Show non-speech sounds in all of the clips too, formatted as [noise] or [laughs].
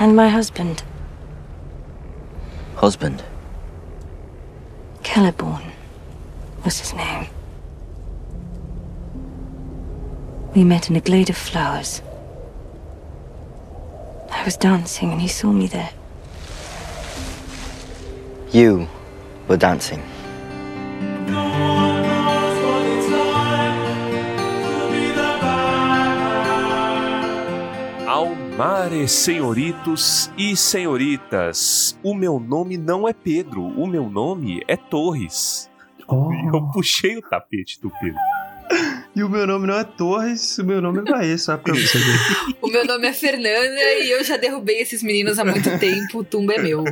And my husband, Husband. Celeborn, was his name. We met in a glade of flowers. I was dancing and he saw me there. You were dancing. Mare, senhoritos e senhoritas, o meu nome não é Pedro, o meu nome é Torres. Oh. Eu puxei o tapete do Pedro. E o meu nome não é Torres, o meu nome é Bahia, só pra você ver. O meu nome é Fernanda e eu já derrubei esses meninos há muito tempo. O tumba é meu.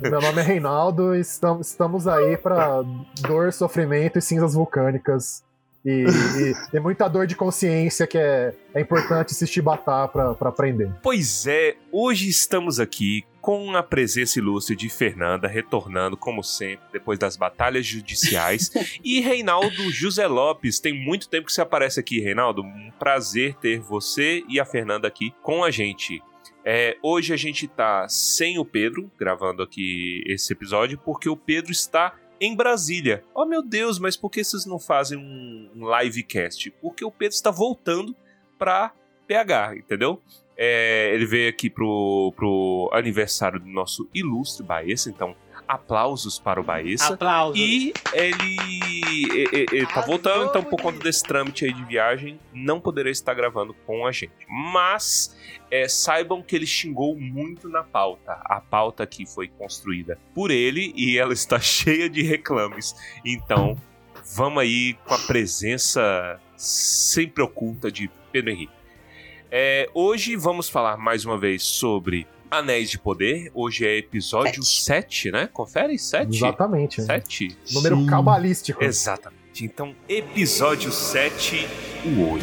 Meu nome é Reinaldo e estamos, estamos aí pra dor, sofrimento e cinzas vulcânicas. E, e, e muita dor de consciência que é, é importante se chibatar pra, pra aprender. Pois é, hoje estamos aqui com a presença ilustre de Fernanda, retornando, como sempre, depois das batalhas judiciais. [laughs] e Reinaldo José Lopes. Tem muito tempo que você aparece aqui, Reinaldo. Um prazer ter você e a Fernanda aqui com a gente. É, hoje a gente tá sem o Pedro, gravando aqui esse episódio, porque o Pedro está em Brasília. Oh meu Deus, mas por que vocês não fazem um, um livecast? Porque o Pedro está voltando pra PH, entendeu? É, ele veio aqui pro, pro aniversário do nosso ilustre Baessa, então aplausos para o Baessa. Aplausos. E ele, ele, ele tá voltando, então por conta desse trâmite aí de viagem, não poderá estar gravando com a gente. Mas é, saibam que ele xingou muito na pauta. A pauta aqui foi construída por ele e ela está [laughs] cheia de reclames. Então, vamos aí com a presença sempre oculta de Pedro Henrique. É, hoje vamos falar mais uma vez sobre Anéis de Poder. Hoje é episódio 7, né? Confere? 7? Exatamente. 7? Número Sim. cabalístico. Exatamente. Então, episódio 7, o olho.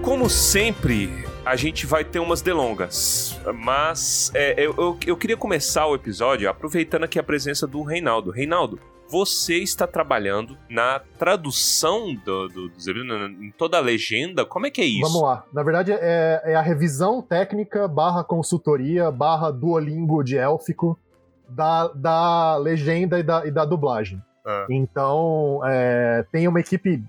Como sempre, a gente vai ter umas delongas, mas é, eu, eu, eu queria começar o episódio aproveitando aqui a presença do Reinaldo. Reinaldo, você está trabalhando na tradução do, do, na- em toda a legenda. Como é que é isso? Vamos lá. Na verdade, é, é a revisão técnica barra consultoria barra duolingo de élfico da, da legenda e da, e da dublagem. Ah. Então, é, tem uma equipe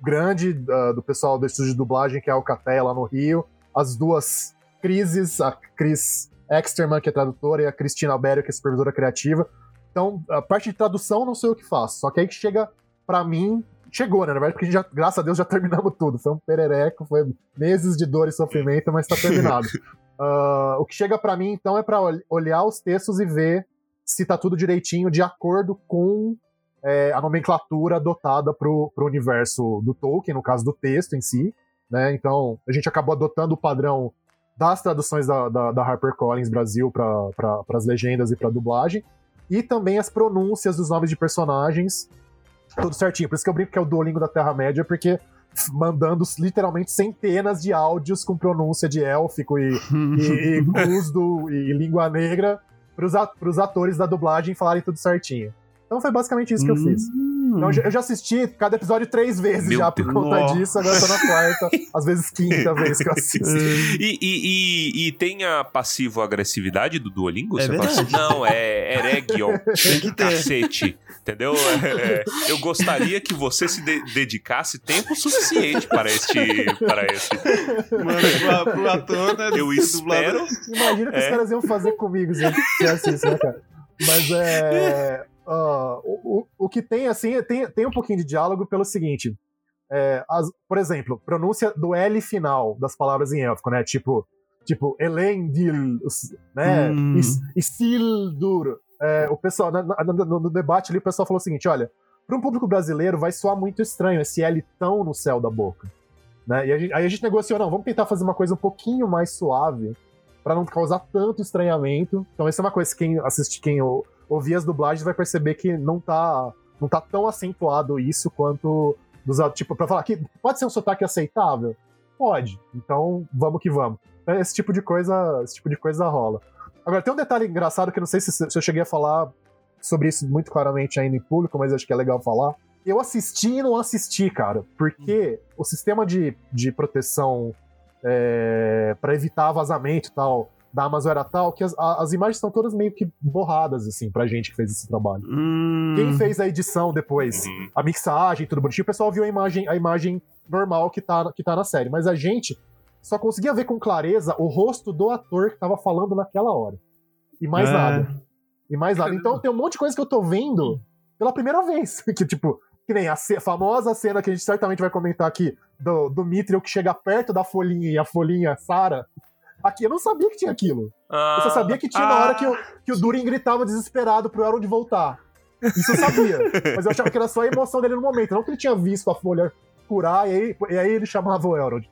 grande ah, do pessoal do estúdio de dublagem, que é a Alcateia lá no Rio. As duas Crises, a Cris Exterman, que é tradutora, e a Cristina Alberio, que é supervisora criativa. Então, a parte de tradução não sei o que faço. Só que aí que chega pra mim. Chegou, né? Na verdade, porque já, graças a Deus já [laughs] terminamos tudo. Foi um perereco, foi meses de dor e sofrimento, mas tá terminado. [laughs] Ah, o que chega pra mim, então, é pra ol- olhar os textos e ver se tá tudo direitinho, de acordo com é, a nomenclatura adotada pro, pro universo do Tolkien, no caso do texto em si. Né? Então, a gente acabou adotando o padrão das traduções da, da, da HarperCollins Brasil para as legendas e para dublagem, e também as pronúncias dos nomes de personagens, tudo certinho. Por isso que eu brinco que é o Duolingo da Terra-média, porque mandando literalmente centenas de áudios com pronúncia de élfico e, e, e [laughs] cusdo e língua negra para os atores da dublagem falarem tudo certinho. Então foi basicamente isso que eu fiz. Então, eu já- eu já assisti cada episódio três vezes Meu já por Deus. conta disso, agora tô na quarta, às vezes quinta [laughs] vez que eu assisto. E, e, e, e tem a passivo-agressividade do Duolingo? É Você fala assim, não, é Eregion, [laughs] Tem que ter. cacete, entendeu? É, eu gostaria que você se de- dedicasse tempo suficiente para este... Para este. Mano, pro, pro ator, né? Eu espero... Imagina o que É. os caras iam fazer comigo se eu isso, né, cara? Mas é. Ah, o, o, que tem, assim, tem, tem um pouquinho de diálogo pelo seguinte. é, as- por exemplo, pronúncia do L final das palavras em élfico, né? Tipo, tipo Elendil, né? Hum. Is- Isildur. É, o pessoal, na- na- no, no debate ali, o pessoal falou o seguinte: olha, para um público brasileiro vai soar muito estranho esse L tão no céu da boca. Né? E a gente- aí a gente negociou, não, vamos tentar fazer uma coisa um pouquinho mais suave para não causar tanto estranhamento. Então, essa é uma coisa que quem assiste, quem ouvir as dublagens vai perceber que não tá, não tá tão acentuado isso quanto dos tipo para falar que pode ser um sotaque aceitável, pode. Então, vamos que vamos. Então, Esse tipo de coisa, esse tipo de coisa rola. Agora tem um detalhe engraçado que eu não sei se, se eu cheguei a falar sobre isso muito claramente ainda em público, mas acho que é legal falar. Eu assisti e não assisti, cara, porque o sistema de, de proteção é, para evitar vazamento e tal da Amazon era tal que as, as imagens estão todas meio que borradas, assim, pra gente que fez esse trabalho. Hum, Quem fez a edição depois, Uhum. a mixagem, tudo bonitinho, o pessoal viu a imagem, a imagem normal que tá, que tá na série. Mas a gente só conseguia ver com clareza o rosto do ator que tava falando naquela hora. E mais É. nada. E mais nada. Então tem um monte de coisa que eu tô vendo pela primeira vez. [laughs] Que, tipo, que nem a famosa cena que a gente certamente vai comentar aqui do, do Mithril que chega perto da folhinha e a folhinha Sara. Aqui eu não sabia que tinha aquilo. Ah, Eu só sabia que tinha na ah. hora que o, que o Durin gritava desesperado pro Elrond voltar. Isso eu sabia. [laughs] mas eu achava que era só a emoção dele no momento, não que ele tinha visto a folha curar e aí, e aí ele chamava o Elrond.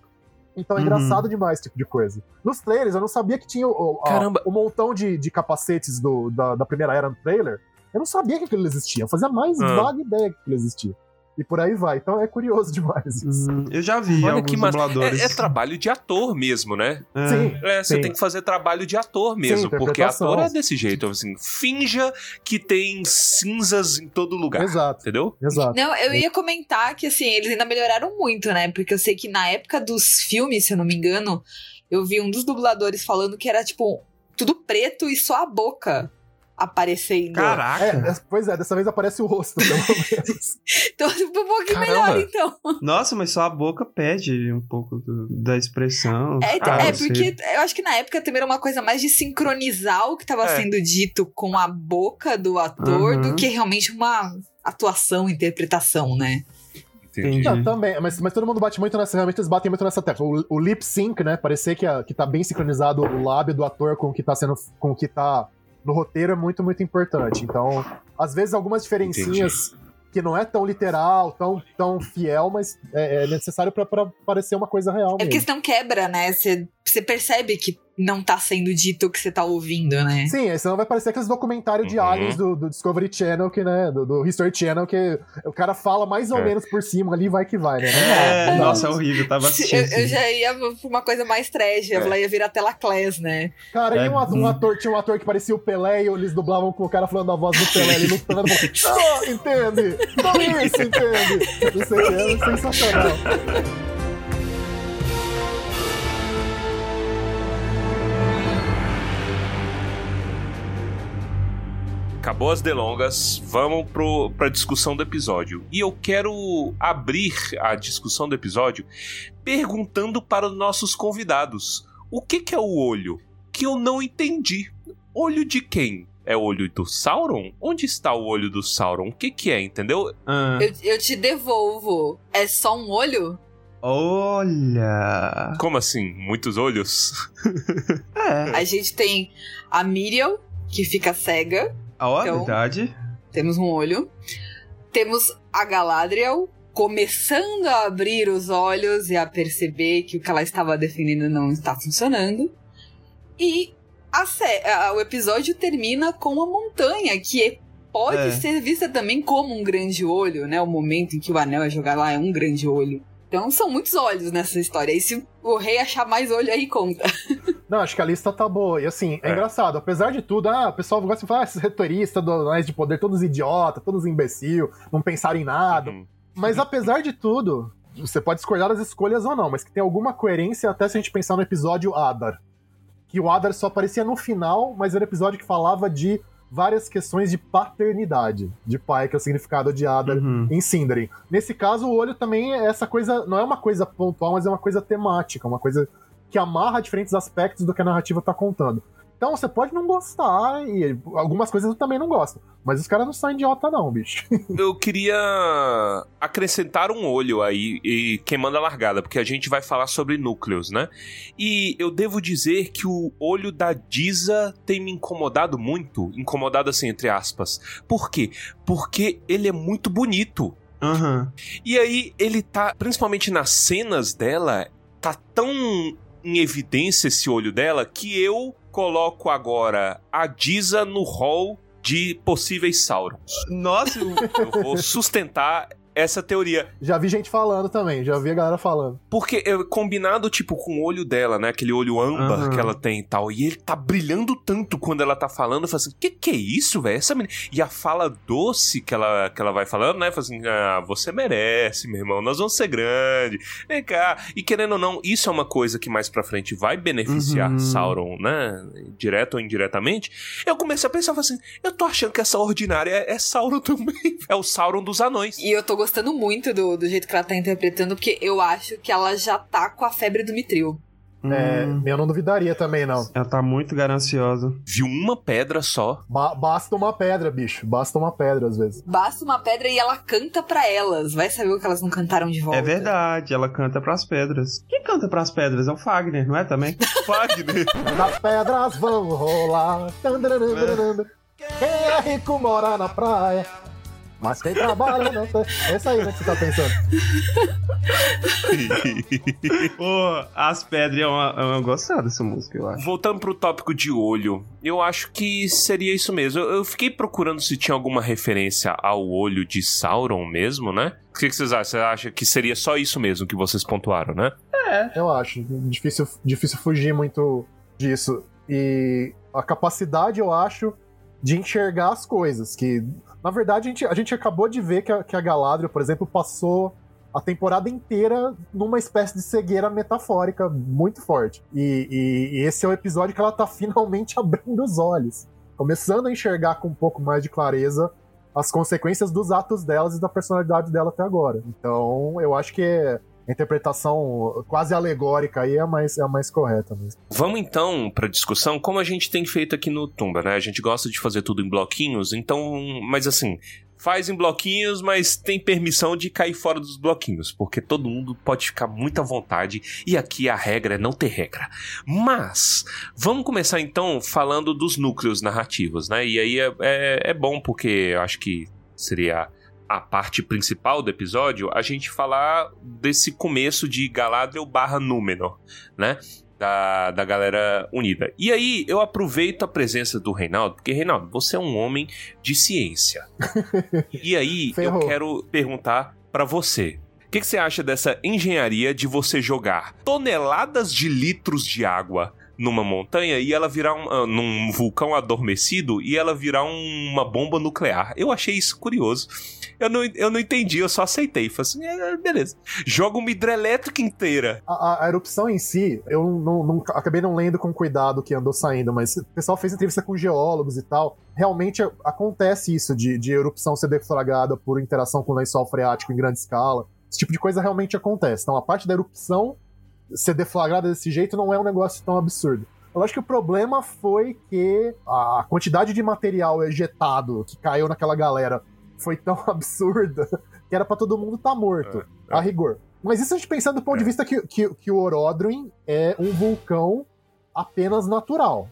Então é Uhum. engraçado demais esse tipo de coisa. Nos trailers, eu não sabia que tinha o, a- o montão de, de capacetes do, da, da primeira era no trailer. Eu não sabia que aquilo existia. Eu fazia mais Ah. vaga ideia que aquilo existia. E por aí vai. Então é curioso [laughs] demais isso. hum, eu já vi Olha alguns que massa. dubladores. É, é trabalho de ator mesmo, né? É. Sim. É, você Sim. tem que fazer trabalho de ator mesmo, porque interpretação. ator é desse jeito, assim, finja que tem cinzas em todo lugar, Exato. entendeu? Exato. Não, eu ia comentar que, assim, eles ainda melhoraram muito, né? Porque eu sei que na época dos filmes, se eu não me engano, eu vi um dos dubladores falando que era, tipo, tudo preto e só a boca aparecendo. Caraca! É, pois é, dessa vez aparece o rosto, pelo menos. [laughs] Então, um pouquinho Caramba. melhor, então. Nossa, mas só a boca pede um pouco do- da expressão. É, Ah, é porque eu acho que na época também era uma coisa mais de sincronizar o que estava É. sendo dito com a boca do ator Uhum. do que realmente uma atuação, interpretação, né? Entendi. Não, também, mas, mas todo mundo bate muito nessa. Realmente eles batem muito nessa tecla. O, o lip sync, né? Parecer que, a- que tá bem sincronizado o lábio do ator com o que tá sendo. com o que tá no roteiro é muito, muito importante. Então, às vezes, algumas diferencinhas que não é tão literal, tão, tão fiel, mas é, é necessário pra, pra parecer uma coisa real. É porque mesmo. senão quebra, né? Você você percebe que não tá sendo dito o que você tá ouvindo, né? Sim, aí senão vai parecer aqueles documentários de Uhum. aliens do, do Discovery Channel, que, né? Do, do History Channel, que o cara fala mais ou É. menos por cima ali, vai que vai, né? É, Não. nossa, é horrível. Tava assistindo. Eu, eu já ia pra uma coisa mais trash, eu É. ia virar tela class, né? Cara, e É, um ator, um ator- tinha um ator que parecia o Pelé e eles dublavam com o cara falando a voz do Pelé, ele lutando. falando, [laughs] Ah, entende? Então isso, entende? Não sei é sensacional. Acabou as delongas, vamos pro, pra discussão do episódio. E eu quero abrir a discussão do episódio perguntando para os nossos convidados: o que, que é o olho? Que eu não entendi. Olho de quem? É o olho do Sauron? Onde está o olho do Sauron? O que, que é, entendeu? Ah, Eu, eu te devolvo. É só um olho? olha. Como assim? Muitos olhos? É. A gente tem a Miriam, que fica cega. Ó, Então- verdade. Temos um olho. Temos a Galadriel começando a abrir os olhos e a perceber que o que ela estava defendendo não está funcionando. E a o episódio termina com uma montanha que pode É. ser vista também como um grande olho, né? O momento em que o anel é jogado lá é um grande olho. Então são muitos olhos nessa história. E se o rei achar mais olho aí, conta. Não, acho que a lista tá boa. E assim, é, É. engraçado. Apesar de tudo, ah, o pessoal gosta de falar, ah, esses retoristas do Anéis de Poder, todos idiota, todos imbecil, não pensaram em nada. Hum, Mas apesar de tudo, você pode discordar das escolhas ou não, mas que tem alguma coerência até se a gente pensar no episódio Adar. Que o Adar só aparecia no final, mas era um episódio que falava de várias questões de paternidade, de pai, que é o significado de Adar Uhum. em Sindarin. Nesse caso, o olho também é essa coisa, não é uma coisa pontual, mas é uma coisa temática, uma coisa que amarra diferentes aspectos do que a narrativa tá contando. Então você pode não gostar, e algumas coisas eu também não gosto. Mas os caras não são idiota, não, bicho. [laughs] Eu queria acrescentar um olho aí e queimando a largada, porque a gente vai falar sobre núcleos, né? E eu devo dizer que o olho da Diza tem me incomodado muito, incomodado assim entre aspas. Por quê? Porque ele é muito bonito. Aham. E aí ele tá, principalmente nas cenas dela, tá tão em evidência esse olho dela que eu coloco agora a Diza no hall de possíveis Saurons. Nossa, o- Eu vou sustentar essa teoria. Já vi gente falando também, já vi a galera falando. Porque é combinado, tipo, com o olho dela, né? Aquele olho âmbar Aham. que ela tem e tal. E ele tá brilhando tanto quando ela tá falando. Eu falo assim, que que é isso, velho? Essa menina... E a fala doce que ela, que ela vai falando, né? Fala assim, ah, você merece, meu irmão. Nós vamos ser grande. Vem cá. E querendo ou não, isso é uma coisa que mais pra frente vai beneficiar Uhum. Sauron, né? Direto ou indiretamente. Eu comecei a pensar, falei assim, eu tô achando que essa ordinária é, é Sauron [laughs] também. É o Sauron dos anões. E eu tô gostando muito do, do jeito que ela tá interpretando, porque eu acho que ela já tá com a febre do Mitril. É, Hum, eu não duvidaria também, não. ela tá muito gananciosa. Viu uma pedra só. Ba- basta uma pedra, bicho. Basta uma pedra, às vezes. Basta uma pedra e ela canta pra elas. Vai saber o que elas não cantaram de volta. É verdade, ela canta pras pedras. Quem canta pras pedras? É o Fagner, não é também? [laughs] Wagner. As pedras vão rolar. Tandararandararam. Quem é rico mora na praia. Mas quem trabalha não tem. É isso aí, né, que você tá pensando. [laughs] Pô, as pedras é uma, é uma gostada dessa música, eu acho. Voltando pro tópico de olho, eu acho que seria isso mesmo. Eu, eu fiquei procurando se tinha alguma referência ao olho de Sauron mesmo, né? O que, que vocês acham? Você acha que seria só isso mesmo que vocês pontuaram, né? Eu acho. Difícil, difícil fugir muito disso. E a capacidade, eu acho, de enxergar as coisas. Que, na verdade, a gente, a gente acabou de ver que a, que a Galadriel, por exemplo, passou a temporada inteira numa espécie de cegueira metafórica muito forte. E, e- e esse é o episódio que ela tá [laughs] finalmente abrindo os olhos. Começando a enxergar com um pouco mais de clareza as consequências dos atos delas e da personalidade dela até agora. Então, eu acho que a interpretação quase alegórica aí é a mais, é a mais correta mesmo. Vamos então pra discussão, como a gente tem feito aqui no Tumba, né? A gente gosta de fazer tudo em bloquinhos, então, mas assim, faz em bloquinhos, mas tem permissão de cair fora dos bloquinhos, porque todo mundo pode ficar muito à vontade e aqui a regra é não ter regra. Mas vamos começar então falando dos núcleos narrativos, né? E aí é, é, é bom porque eu acho que seria a parte principal do episódio a gente falar desse começo de Galadriel barra Númenor, né? Da, da galera unida. E aí, eu aproveito a presença do Reinaldo, porque, Reinaldo, você é um homem de ciência. [laughs] e aí, Ferrou. eu quero perguntar pra você. O que, que você acha dessa engenharia de você jogar toneladas de litros de água numa montanha e ela virar um, ah, num vulcão adormecido e ela virar um- uma bomba nuclear? Eu achei isso curioso. Eu não, eu não entendi, eu só aceitei. Falei assim, é, beleza. Joga uma hidrelétrica inteira. A, a- a erupção em si, eu não, não- acabei não lendo com cuidado o que andou saindo, mas o pessoal fez entrevista com geólogos e tal. Realmente acontece isso de, de erupção ser deflagrada por interação com lençol freático em grande escala. Esse tipo de coisa realmente acontece. Então a parte da erupção ser deflagrada desse jeito não é um negócio tão absurdo. Eu acho que o problema foi que a quantidade de material ejetado que caiu naquela galera foi tão [laughs] absurda que era pra todo mundo estar morto, É, a rigor. Mas isso a gente pensando do ponto de É. vista que, que, que o Orodruin é um vulcão apenas natural.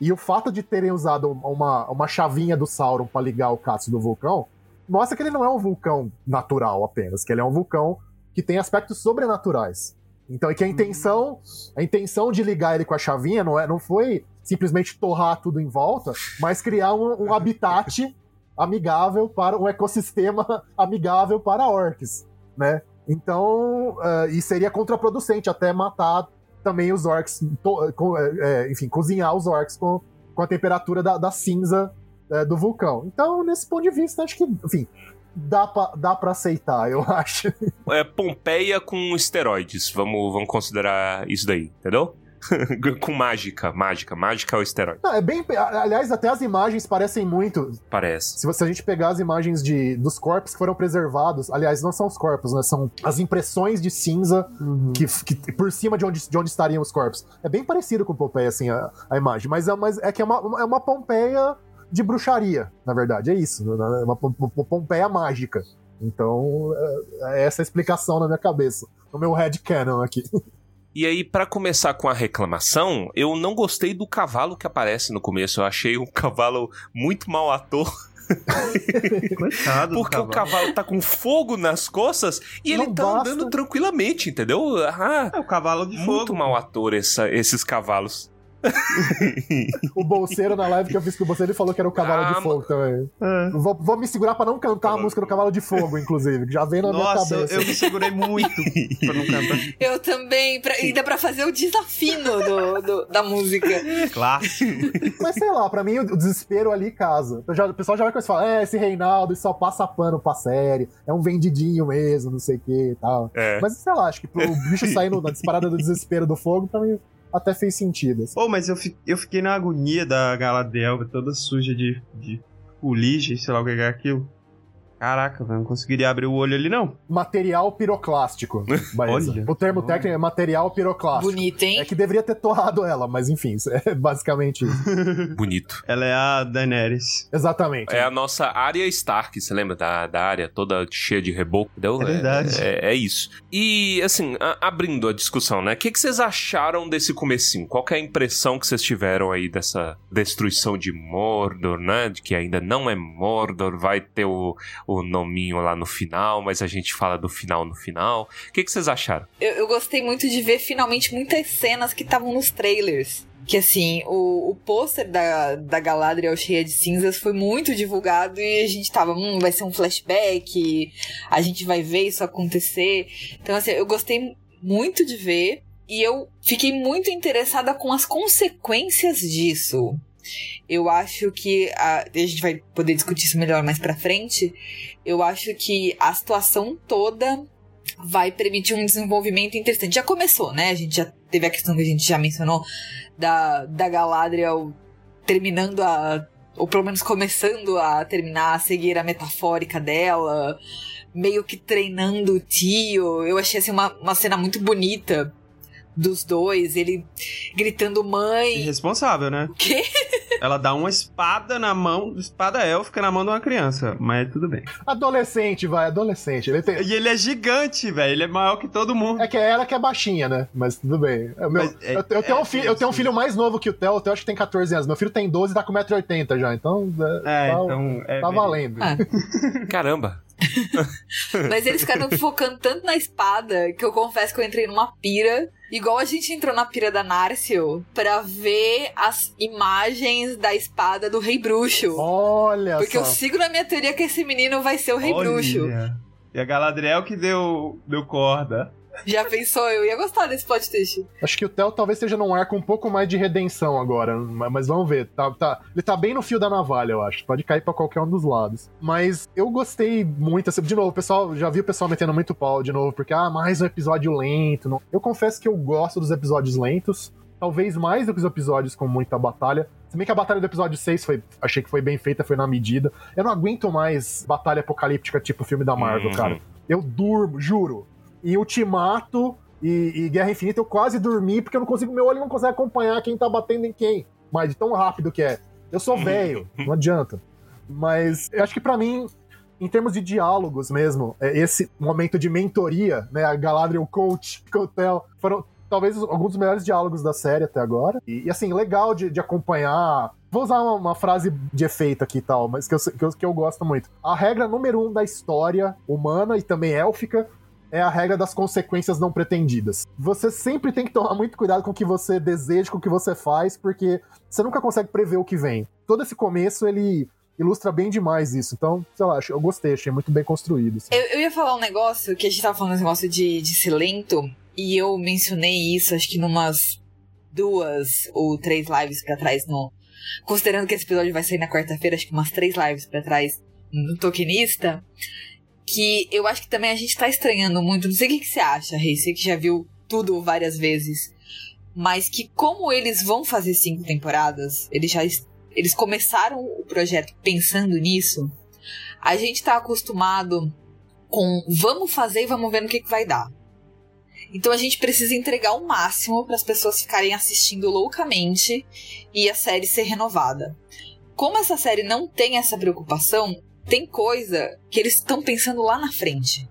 E o fato de terem usado uma, uma chavinha do Sauron pra ligar o cássio do vulcão mostra que ele não é um vulcão natural apenas, que ele é um vulcão que tem aspectos sobrenaturais. Então, e que a intenção, a intenção de ligar ele com a chavinha não, é, não foi simplesmente torrar tudo em volta, mas criar um, um habitat [laughs] amigável para um ecossistema [laughs] amigável para orcs, né? Então, eh, e seria contraproducente até matar também os orcs, to- eh, enfim, cozinhar os orcs com, com a temperatura da, da cinza eh, do vulcão. Então, nesse ponto de vista, acho que, enfim, dá pra, dá pra aceitar, eu [laughs] acho. É Pompeia com esteroides. Vamos, vamos considerar isso daí, entendeu? [laughs] com mágica, mágica. Mágica é o esteroide, Não, é bem. Aliás, até as imagens parecem muito. parece. Se, você, a gente pegar as imagens de, dos corpos que foram preservados, aliás, não são os corpos, né? São as impressões de cinza Uhum. que, que- por cima de onde, de onde estariam os corpos. É bem parecido com Pompeia, assim, a, a imagem. Mas, é, mas é que é uma, é uma Pompeia de bruxaria, na verdade. É isso. né? É uma Pom- Pom- Pompeia mágica. Então, é, é essa a explicação na minha cabeça. No meu headcanon aqui. [laughs] E aí, pra começar com a reclamação, eu não gostei do cavalo que aparece no começo. Eu achei um cavalo muito mau ator. [laughs] Coitado do Porque o cavalo. cavalo tá com fogo nas costas e ele Não tá basta. andando tranquilamente, entendeu? Ah, É o cavalo de muito fogo. mau ator essa- esses cavalos. [laughs] O bolseiro na live que eu fiz com o bolseiro, ele falou que era o Cavalo Ah, de Fogo também. É. Vou, vou me segurar pra não cantar a música do Cavalo de Fogo, inclusive, que já vem na Nossa, minha eu, cabeça. eu me segurei muito pra não cantar. Eu também, pra, ainda pra fazer o desafino do, do- da música. Clássico. Mas sei lá, pra mim o desespero ali casa. Já- o pessoal já vai começar a falar, é, esse Reinaldo só passa pano pra série, é um vendidinho mesmo, não sei o que e tal. É. Mas sei lá, acho que pro bicho saindo na disparada do desespero do fogo, pra mim até fez sentido. assim. Pô, mas eu, fi- eu fiquei na agonia da Galadriel, toda suja de, de fuligem, sei lá o que é aquilo. Caraca, velho, não conseguiria abrir o olho ali, não. Material piroclástico. [laughs] Olha. o termo Olha. técnico é material piroclástico. Bonito, hein? É que deveria ter torrado ela, mas enfim, é [laughs] basicamente isso. [laughs] Bonito. Ela é a Daenerys. Exatamente. É a nossa área Stark, você lembra da, da área toda cheia de reboco? Entendeu? É verdade. É, é isso. E, assim, a- abrindo a discussão, né? O que, que vocês acharam desse comecinho? Qual que é a impressão que vocês tiveram aí dessa destruição de Mordor, né? De que ainda não é Mordor, vai ter o, o nominho lá no final, mas a gente fala do final no final. O que, que vocês acharam? Eu, eu gostei muito de ver finalmente muitas cenas que estavam nos trailers. Que assim, o, o pôster da, da Galadriel cheia de cinzas foi muito divulgado e a gente tava, hum, vai ser um flashback, a gente vai ver isso acontecer. Então, assim, eu gostei muito de ver e eu fiquei muito interessada com as consequências disso. Eu acho que a, a gente vai poder discutir isso melhor mais pra frente. Eu acho que a situação toda vai permitir um desenvolvimento interessante. Já começou, né? A gente já teve a questão que a gente já mencionou da, da Galadriel terminando a. Ou pelo menos começando a terminar a cegueira metafórica dela, meio que treinando o tio. Eu achei assim uma, uma cena muito bonita dos dois, ele gritando mãe. Irresponsável, né? O quê? Ela dá uma espada na mão, espada élfica na mão de uma criança. Mas tudo bem. Adolescente, vai, adolescente. Ele tem... E ele é gigante, velho. Ele é maior que todo mundo. É que é ela que é baixinha, né? Mas tudo bem. É, meu- Mas é- eu, eu tenho é um filho, eu tenho um filho mais novo que o Theo. O Theo acho que tem 14 anos. Meu filho tem 12 e tá com 1,80m já. Então, é, É, tá, então. É, tá valendo. Ah. [laughs] Caramba! [laughs] Mas eles ficaram focando tanto na espada que eu confesso que eu entrei numa pira. Igual a gente entrou na pira da Narcio pra ver as imagens da espada do Rei Bruxo. Olha Porque só. eu sigo na minha teoria que esse menino vai ser o Rei Olha. Bruxo. E a Galadriel que deu, deu corda. Já pensou? Eu ia gostar desse plot twist. Acho que o Theo talvez esteja num arco um pouco mais de redenção agora, ma- mas vamos ver. Tá, tá- ele tá bem no fio da navalha, eu acho. Pode cair pra qualquer um dos lados. Mas eu gostei muito. assim, de novo, pessoal já vi o pessoal metendo muito pau de novo, porque ah, mais um episódio lento. Não. Eu confesso que eu gosto dos episódios lentos, talvez mais do que os episódios com muita batalha. Se bem que a batalha do episódio 6 foi, achei que foi bem feita, foi na medida. Eu não aguento mais batalha apocalíptica tipo filme da Marvel, Uhum. cara. Eu durmo, juro. Em Ultimato e, e Guerra Infinita eu quase dormi porque eu não consigo, meu olho não consegue acompanhar quem tá batendo em quem. Mas de tão rápido que é. Eu sou [laughs] velho, não adianta. Mas eu acho que pra mim, em termos de diálogos mesmo, é, esse momento de mentoria, né, a Galadriel Coach, Cotel, foram talvez alguns dos melhores diálogos da série até agora. E, e, assim, legal de, de acompanhar. Vou usar uma, uma frase de efeito aqui e tal, mas que eu, que, eu, que eu gosto muito. A regra número um da história humana e também élfica é a regra das consequências não pretendidas. Você sempre tem que tomar muito cuidado com o que você deseja, com o que você faz, porque você nunca consegue prever o que vem. Todo esse começo, ele ilustra bem demais isso. Então, sei lá, eu gostei, achei muito bem construído. assim. Eu, eu ia falar um negócio que a gente tava falando esse negócio de, de ser lento, e eu mencionei isso, acho que numas duas ou três lives pra trás, no, considerando que esse episódio vai sair na quarta-feira, acho que umas três lives pra trás no Tokenista, que eu acho que também a gente tá estranhando muito. Não sei o que, que você acha, Rei, você que já viu tudo várias vezes, mas que como eles vão fazer cinco temporadas, eles já es- eles começaram o projeto pensando nisso, a gente tá acostumado com vamos fazer e vamos ver no que, que vai dar. Então a gente precisa entregar o máximo para as pessoas ficarem assistindo loucamente e a série ser renovada. Como essa série não tem essa preocupação, tem coisa que eles estão pensando lá na frente.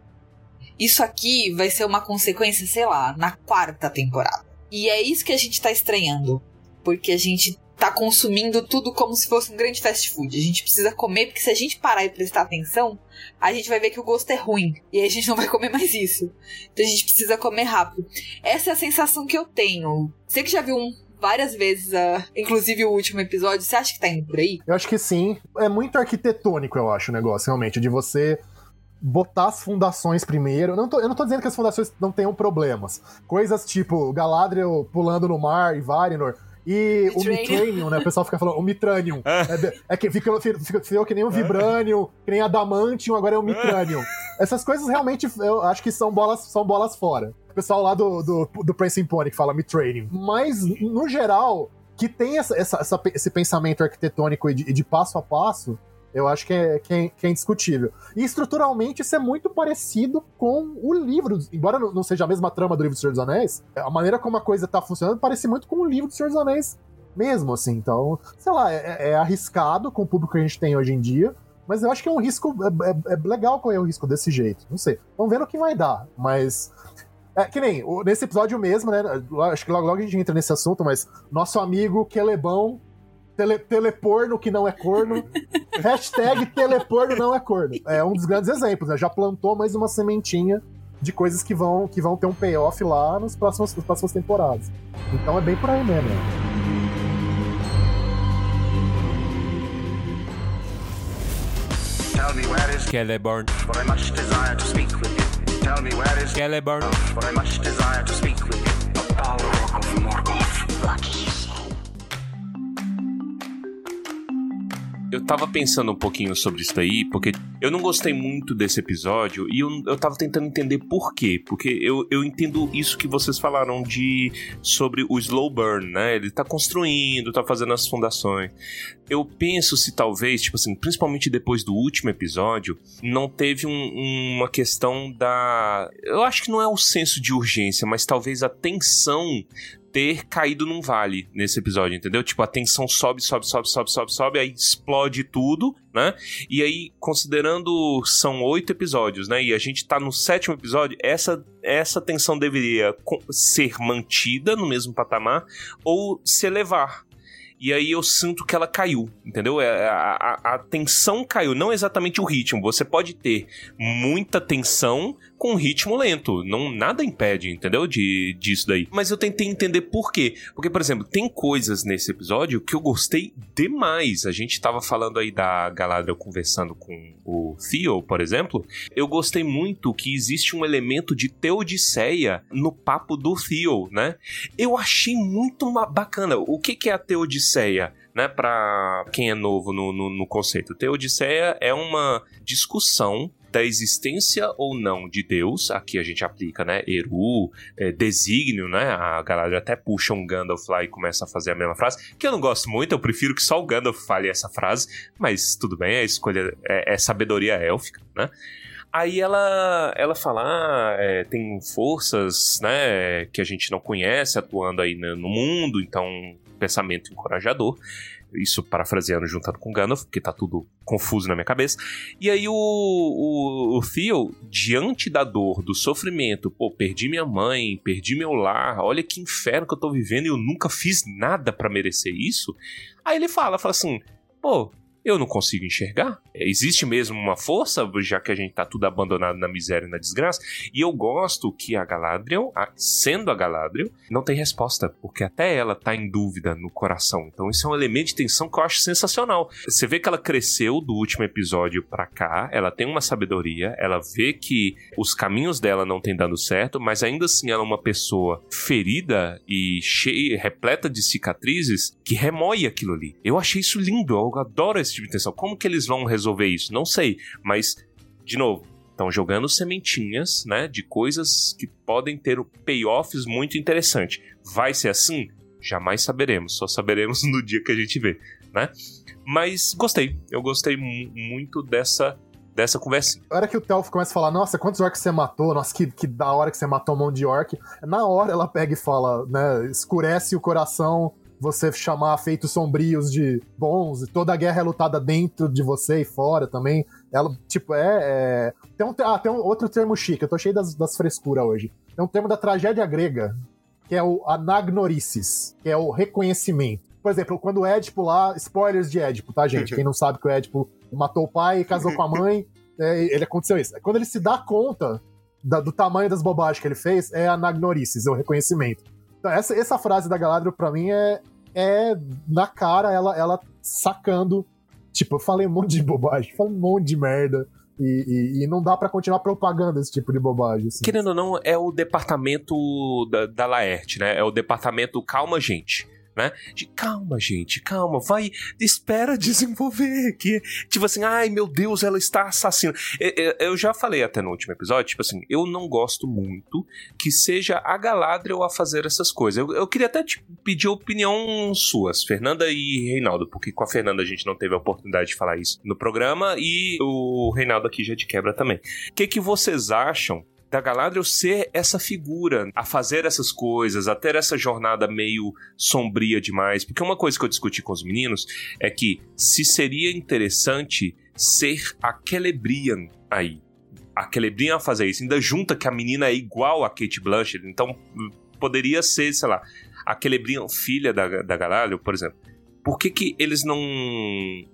Isso aqui vai ser uma consequência, sei lá, na quarta temporada. E é isso que a gente tá estranhando. Porque a gente tá consumindo tudo como se fosse um grande fast food. A gente precisa comer, porque se a gente parar e prestar atenção, a gente vai ver que o gosto é ruim. E aí a gente não vai comer mais isso. Então a gente precisa comer rápido. Essa é a sensação que eu tenho. Você que já viu um várias vezes, uh, inclusive o último episódio. Você acha que tá indo por aí? Eu acho que sim. É muito arquitetônico, eu acho, o negócio, realmente, de você botar as fundações primeiro. Eu não tô, eu não tô dizendo que as fundações não tenham problemas. Coisas tipo Galadriel pulando no mar e Varinor. E o Mitranium, né? O pessoal fica falando, o Mitranium. é, é, que fica, fica, fica, que nem o Vibranium, que nem Adamantium, agora é o Mitranium. Essas coisas realmente eu acho que são bolas, são bolas fora. O pessoal lá do, do, do Prancing Pony que fala Mitranium. Mas, no geral, que tem essa, essa, essa esse pensamento arquitetônico e de, de passo a passo, eu acho que é, que é, que, é, indiscutível. E estruturalmente isso é muito parecido com o livro. Embora não seja a mesma trama do livro do Senhor dos Anéis, a maneira como a coisa tá funcionando parece muito com o livro do Senhor dos Anéis mesmo, assim. Então, sei lá, é, é arriscado com o público que a gente tem hoje em dia. Mas eu acho que é um risco. É, é, é legal correr o risco desse jeito. Não sei. Vamos ver o que vai dar. Mas. É, que nem, nesse episódio mesmo, né? Acho que logo, logo a gente entra nesse assunto, mas nosso amigo Quelebão Tele, teleporno que não é corno. [laughs] Hashtag teleporno não é corno. É um dos grandes exemplos, né? Já plantou mais uma sementinha de coisas que vão, que vão ter um payoff lá nos próximos, nas próximas temporadas. Então é bem por aí mesmo. Tell me where is Celeborn. For I much desire to speak with you. Tell me where is Celeborn. For I much desire to speak with you. The Balrog of Morgoth. Lucky eu tava pensando um pouquinho sobre isso daí, porque eu não gostei muito desse episódio e eu, eu tava tentando entender por quê. Porque eu, eu entendo isso que vocês falaram de sobre o slow burn, né? Ele tá construindo, tá fazendo as fundações. Eu penso se talvez, tipo assim, principalmente depois do último episódio, não teve um, uma questão da. Eu acho que não é o senso de urgência, mas talvez a tensão ter caído num vale nesse episódio, entendeu? Tipo, a tensão sobe, sobe, sobe, sobe, sobe, sobe, aí explode tudo, né? E aí, considerando são oito episódios, né? E a gente tá no sétimo episódio, essa, essa tensão deveria ser mantida no mesmo patamar ou se elevar, e aí eu sinto que ela caiu, entendeu? É, a, a, a, tensão caiu, não exatamente o ritmo. Você pode ter muita tensão com ritmo lento, não nada impede, entendeu? De disso daí. Mas eu tentei entender por quê. Porque, por exemplo, tem coisas nesse episódio que eu gostei demais. A gente tava falando aí da Galadriel conversando com o Theo, por exemplo. Eu gostei muito que existe um elemento de teodiceia no papo do Theo, né? Eu achei muito bacana. O que, que é a teodiceia? Né, para quem é novo no, no, no conceito. Teodiceia é uma discussão da existência ou não de Deus, aqui a gente aplica, né, Eru, é, desígnio, né, a galera até puxa um Gandalf lá e começa a fazer a mesma frase, que eu não gosto muito, eu prefiro que só o Gandalf fale essa frase, mas tudo bem, a escolha é, é sabedoria élfica, né. Aí ela, ela fala, ah, é, tem forças, né, que a gente não conhece atuando aí no mundo, então pensamento encorajador. Isso parafraseando juntando com Gandalf, porque tá tudo confuso na minha cabeça. E aí o, o, o Theo, diante da dor, do sofrimento, pô, perdi minha mãe, perdi meu lar, olha que inferno que eu tô vivendo e eu nunca fiz nada para merecer isso. Aí ele fala, fala assim, pô, eu não consigo enxergar. Existe mesmo uma força, já que a gente tá tudo abandonado na miséria e na desgraça. E eu gosto que a Galadriel, sendo a Galadriel, não tem resposta, porque até ela tá em dúvida no coração. Então isso é um elemento de tensão que eu acho sensacional. Você vê que ela cresceu do último episódio para cá, ela tem uma sabedoria, ela vê que os caminhos dela não têm dado certo, mas ainda assim ela é uma pessoa ferida e cheia, repleta de cicatrizes que remoe aquilo ali. Eu achei isso lindo, eu adoro esse tipo de tensão. Como que eles vão resolver isso? Não sei, mas, de novo, estão jogando sementinhas, né, de coisas que podem ter payoffs muito interessantes. Vai ser assim? Jamais saberemos, só saberemos [laughs] no dia que a gente vê, né? Mas gostei, eu gostei muito dessa dessa conversa. Na hora que o Telf começa a falar, nossa, quantos orcs você matou? Nossa, que, que da hora que você matou um monte de orc. Na hora ela pega e fala, né, escurece o coração você chamar feitos sombrios de bons, toda a guerra é lutada dentro de você e fora também. Ela, tipo, é. é... Tem, um, ah, tem um outro termo chique, eu tô cheio das, das frescuras hoje. Tem um termo da tragédia grega, que é o anagnorisis, que é o reconhecimento. Por exemplo, quando o Édipo lá, spoilers de Édipo, tá, gente? Quem não sabe que o Édipo matou o pai e casou com a mãe, [laughs] é, ele aconteceu isso. Quando ele se dá conta da, do tamanho das bobagens que ele fez, é anagnorisis, é o reconhecimento. Então, essa, essa frase da Galadriel, pra mim, é, é na cara ela, ela sacando. Tipo, eu falei um monte de bobagem, falei um monte de merda. E, e, e não dá para continuar propagando esse tipo de bobagem. Assim. Querendo ou não, é o departamento da, da Laerte, né? É o departamento calma, gente né? De calma, gente, calma, vai, espera desenvolver. Que, tipo assim, ai meu Deus, ela está assassina. Eu já falei até no último episódio, tipo assim, eu não gosto muito que seja a Galadriel a fazer essas coisas. Eu, eu queria até te pedir opinião suas, Fernanda e Reinaldo, porque com a Fernanda a gente não teve a oportunidade de falar isso no programa e o Reinaldo aqui já de quebra também. O que, que vocês acham da Galadriel ser essa figura, a fazer essas coisas, a ter essa jornada meio sombria demais. Porque uma coisa que eu discuti com os meninos é que se seria interessante ser a Celebrian aí. A Celebrian a fazer isso. Ainda junta que a menina é igual a Kate Blanchett, então poderia ser, sei lá, a Celebrian filha da, da Galadriel, por exemplo. Por que, que eles não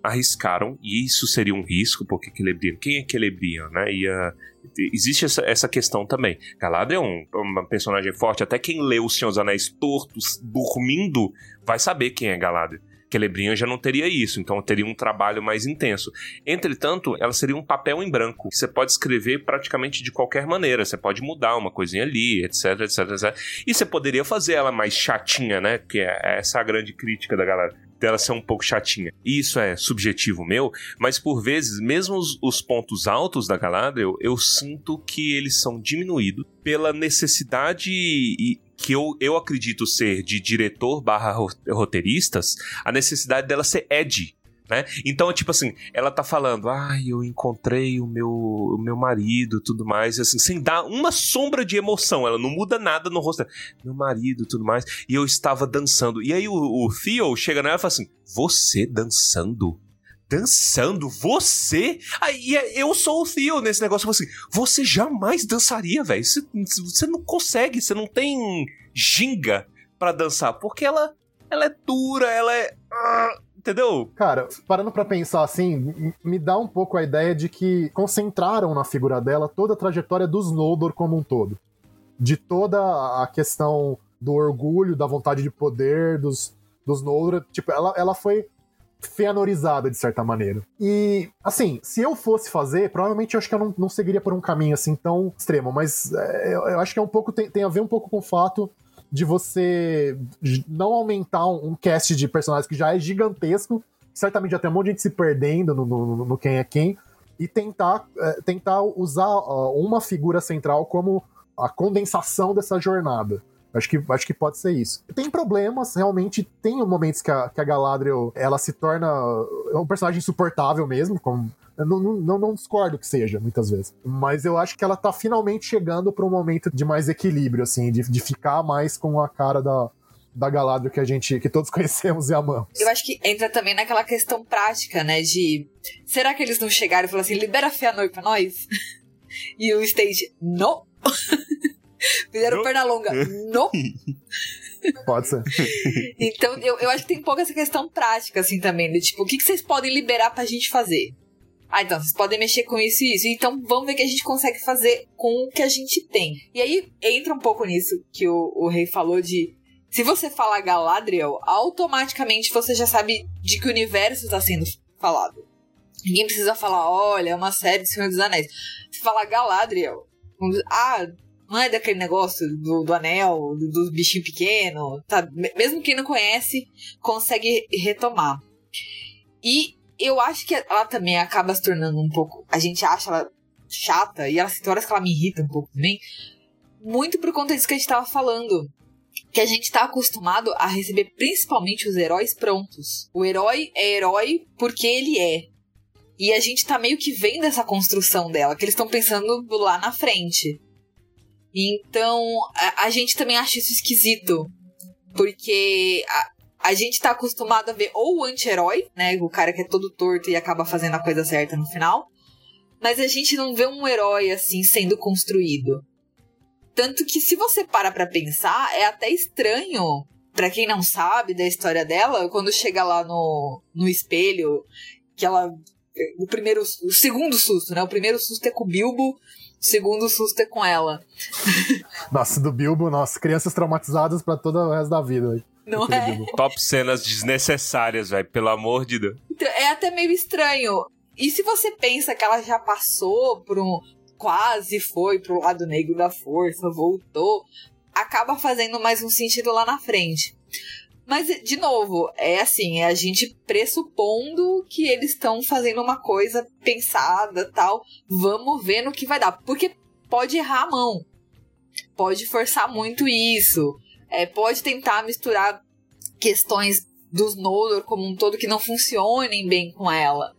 arriscaram? E isso seria um risco, porque Celebrian, quem é Celebrian, né? Ia existe essa, essa questão também. Galadriel é um, uma personagem forte, até quem lê O Senhor dos Anéis tortos, dormindo, vai saber quem é Galadriel. Celebrian já não teria isso, então teria um trabalho mais intenso. Entretanto, ela seria um papel em branco. Você pode escrever praticamente de qualquer maneira. Você pode mudar uma coisinha ali, etc, etc, etc. E você poderia fazer ela mais chatinha, né? Que é essa a grande crítica da galera dela ser um pouco chatinha. Isso é subjetivo meu, mas por vezes, mesmo os, os pontos altos da Galadriel, eu sinto que eles são diminuídos pela necessidade e, que eu, eu acredito ser de diretor barra roteiristas, a necessidade dela ser Ed né? Então, tipo assim, ela tá falando, ai, ah, eu encontrei o meu, o meu marido tudo mais, assim, sem dar uma sombra de emoção, ela não muda nada no rosto, meu marido tudo mais, e eu estava dançando. E aí o, o Theo chega nela e fala assim: Você dançando? Dançando? Você? Aí eu sou o Theo nesse negócio, assim, você jamais dançaria, velho. Você, você não consegue, você não tem ginga para dançar, porque ela, ela é dura, ela é. Entendeu? Cara, parando para pensar assim, me dá um pouco a ideia de que concentraram na figura dela toda a trajetória dos Noldor como um todo. De toda a questão do orgulho, da vontade de poder dos, dos Noldor. Tipo, ela, ela foi feanorizada de certa maneira. E, assim, se eu fosse fazer, provavelmente eu acho que eu não, não seguiria por um caminho assim tão extremo, mas é, eu, eu, acho que é um pouco tem, tem a ver um pouco com o fato de você não aumentar um, cast de personagens que já é gigantesco, certamente já tem um monte de gente se perdendo no, no, no quem é quem, e tentar, é, tentar usar uma figura central como a condensação dessa jornada. Acho que, acho que pode ser isso. Tem problemas, realmente, tem momentos que a, que a Galadriel ela se torna um personagem insuportável mesmo, como eu não, não, não, discordo que seja, muitas vezes. Mas eu acho que ela tá finalmente chegando para um momento de mais equilíbrio, assim, de, de ficar mais com a cara da, da Galadriel que a gente, que todos [laughs] conhecemos e amamos. Eu acho que entra também naquela questão prática, né, de será que eles não chegaram e falaram assim, libera a Fëanor pra nós? [laughs] e o Stage, não. [laughs] Fizeram perna longa, não. Pode ser. então, eu, eu acho que tem pouco essa questão prática, assim, também. De, tipo, o que, que vocês podem liberar pra gente fazer? Ah, então, vocês podem mexer com isso e isso. Então, vamos ver o que a gente consegue fazer com o que a gente tem. E aí, entra um pouco nisso que o, o rei falou de... Se você fala Galadriel, automaticamente você já sabe de que universo está sendo falado. Ninguém precisa falar, olha, é uma série de Senhor dos Anéis. Se falar Galadriel, ah, não é daquele negócio do, do anel, do, do bichinho pequeno, tá? Mesmo quem não conhece, consegue retomar. E eu acho que ela também acaba se tornando um pouco. A gente acha ela chata e ela horas que ela me irrita um pouco também. Muito por conta disso que a gente tava falando. Que a gente tá acostumado a receber principalmente os heróis prontos. O herói é herói porque ele é. E a gente tá meio que vendo essa construção dela, que eles estão pensando lá na frente. Então, a, a, gente também acha isso esquisito. Porque a, a gente tá acostumado a ver ou o anti-herói, né? O cara que é todo torto e acaba fazendo a coisa certa no final. Mas a gente não vê um herói assim sendo construído. Tanto que se você para pra pensar, é até estranho, para quem não sabe da história dela, quando chega lá no, no espelho, que ela o primeiro, o segundo susto, né? O primeiro susto é com o Bilbo, o segundo susto é com ela. Nossa, do Bilbo, nossa, crianças traumatizadas pra todo o resto da vida. Não é? Top cenas desnecessárias, velho. Pelo amor de Deus. Então, é até meio estranho. E se você pensa que ela já passou por um. quase foi pro lado negro da força, voltou, acaba fazendo mais um sentido lá na frente. Mas, de novo, é assim, é a gente pressupondo que eles estão fazendo uma coisa pensada tal. Vamos ver no que vai dar. Porque pode errar a mão. Pode forçar muito isso. É, pode tentar misturar questões dos Noldor como um todo que não funcionem bem com ela.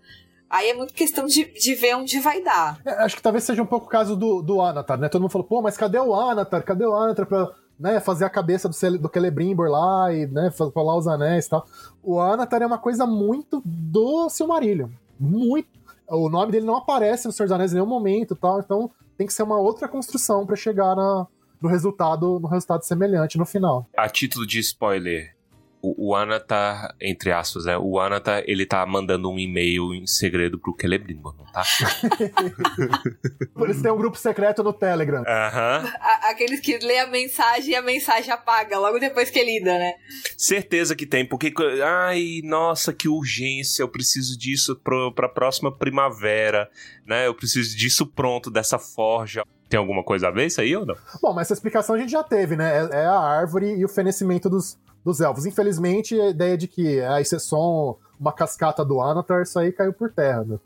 Aí é muito questão de, de ver onde vai dar. É, acho que talvez seja um pouco o caso do, do Anatar, né? Todo mundo falou, pô, mas cadê o Anatar? Cadê o Anatar pra né, fazer a cabeça do, do Celebrimbor lá e né, fa- falar os anéis e tal? O Anatar é uma coisa muito do Silmarillion. Muito. O nome dele não aparece no Senhor dos Anéis em nenhum momento tal, então tem que ser uma outra construção pra chegar na- no resultado no resultado semelhante no final. A título de spoiler, o, o Anatar, entre aspas, né? O Anatar, ele tá mandando um e-mail em segredo pro Celebrimbor, não tá? [laughs] Por isso tem um grupo secreto no Telegram. Aham. A- aqueles que lê a mensagem e a mensagem apaga logo depois que lida, né? Certeza que tem, porque. Ai, nossa, que urgência, eu preciso disso pro, pra próxima primavera, né? Eu preciso disso pronto, dessa forja. Tem alguma coisa a ver isso aí ou não? Bom, mas essa explicação a gente já teve, né? É, é a árvore e o fenecimento dos, dos elfos. Infelizmente, a ideia de que ah, isso é só um- uma cascata do Anatar, isso aí caiu por terra. Né?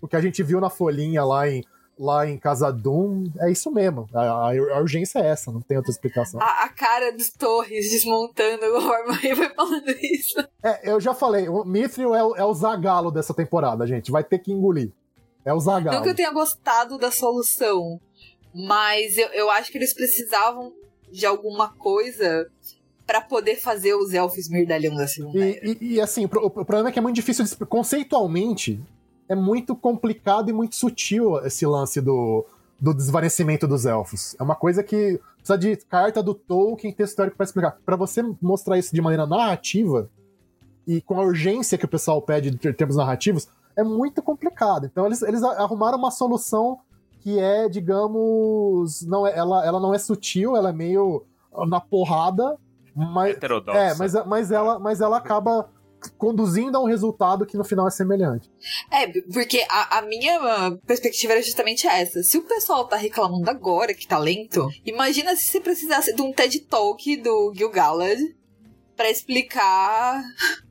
O que a gente viu na folhinha lá em, lá em Casa Doom é isso mesmo. A, a- a urgência é essa, não tem outra explicação. A, a cara dos Torres desmontando [laughs] o Orma e vai falando isso. É, eu já falei, o Mithril é, o- é o Zagalo dessa temporada, gente. Vai ter que engolir. É o Zagalo. Não que eu tenha gostado da solução, mas eu, eu acho que eles precisavam de alguma coisa pra poder fazer os elfos merdalhão da segunda era. E, e- e, assim, o, o problema é que é muito difícil de Conceitualmente, é muito complicado e muito sutil esse lance do, do desvanecimento dos elfos. É uma coisa que precisa de carta do Tolkien, texto histórico pra explicar. Pra você mostrar isso de maneira narrativa e com a urgência que o pessoal pede em ter- termos narrativos, é muito complicado. Então eles, eles arrumaram uma solução que é, digamos, não é, ela, ela não é sutil, ela é meio na porrada, mas, Heterodoxa. é, mas, mas, ela, mas ela acaba conduzindo a um resultado que no final é semelhante. É, porque a, a minha perspectiva era justamente essa. Se o pessoal tá reclamando agora que tá lento, imagina se você precisasse de um TED Talk do Gil Galad pra explicar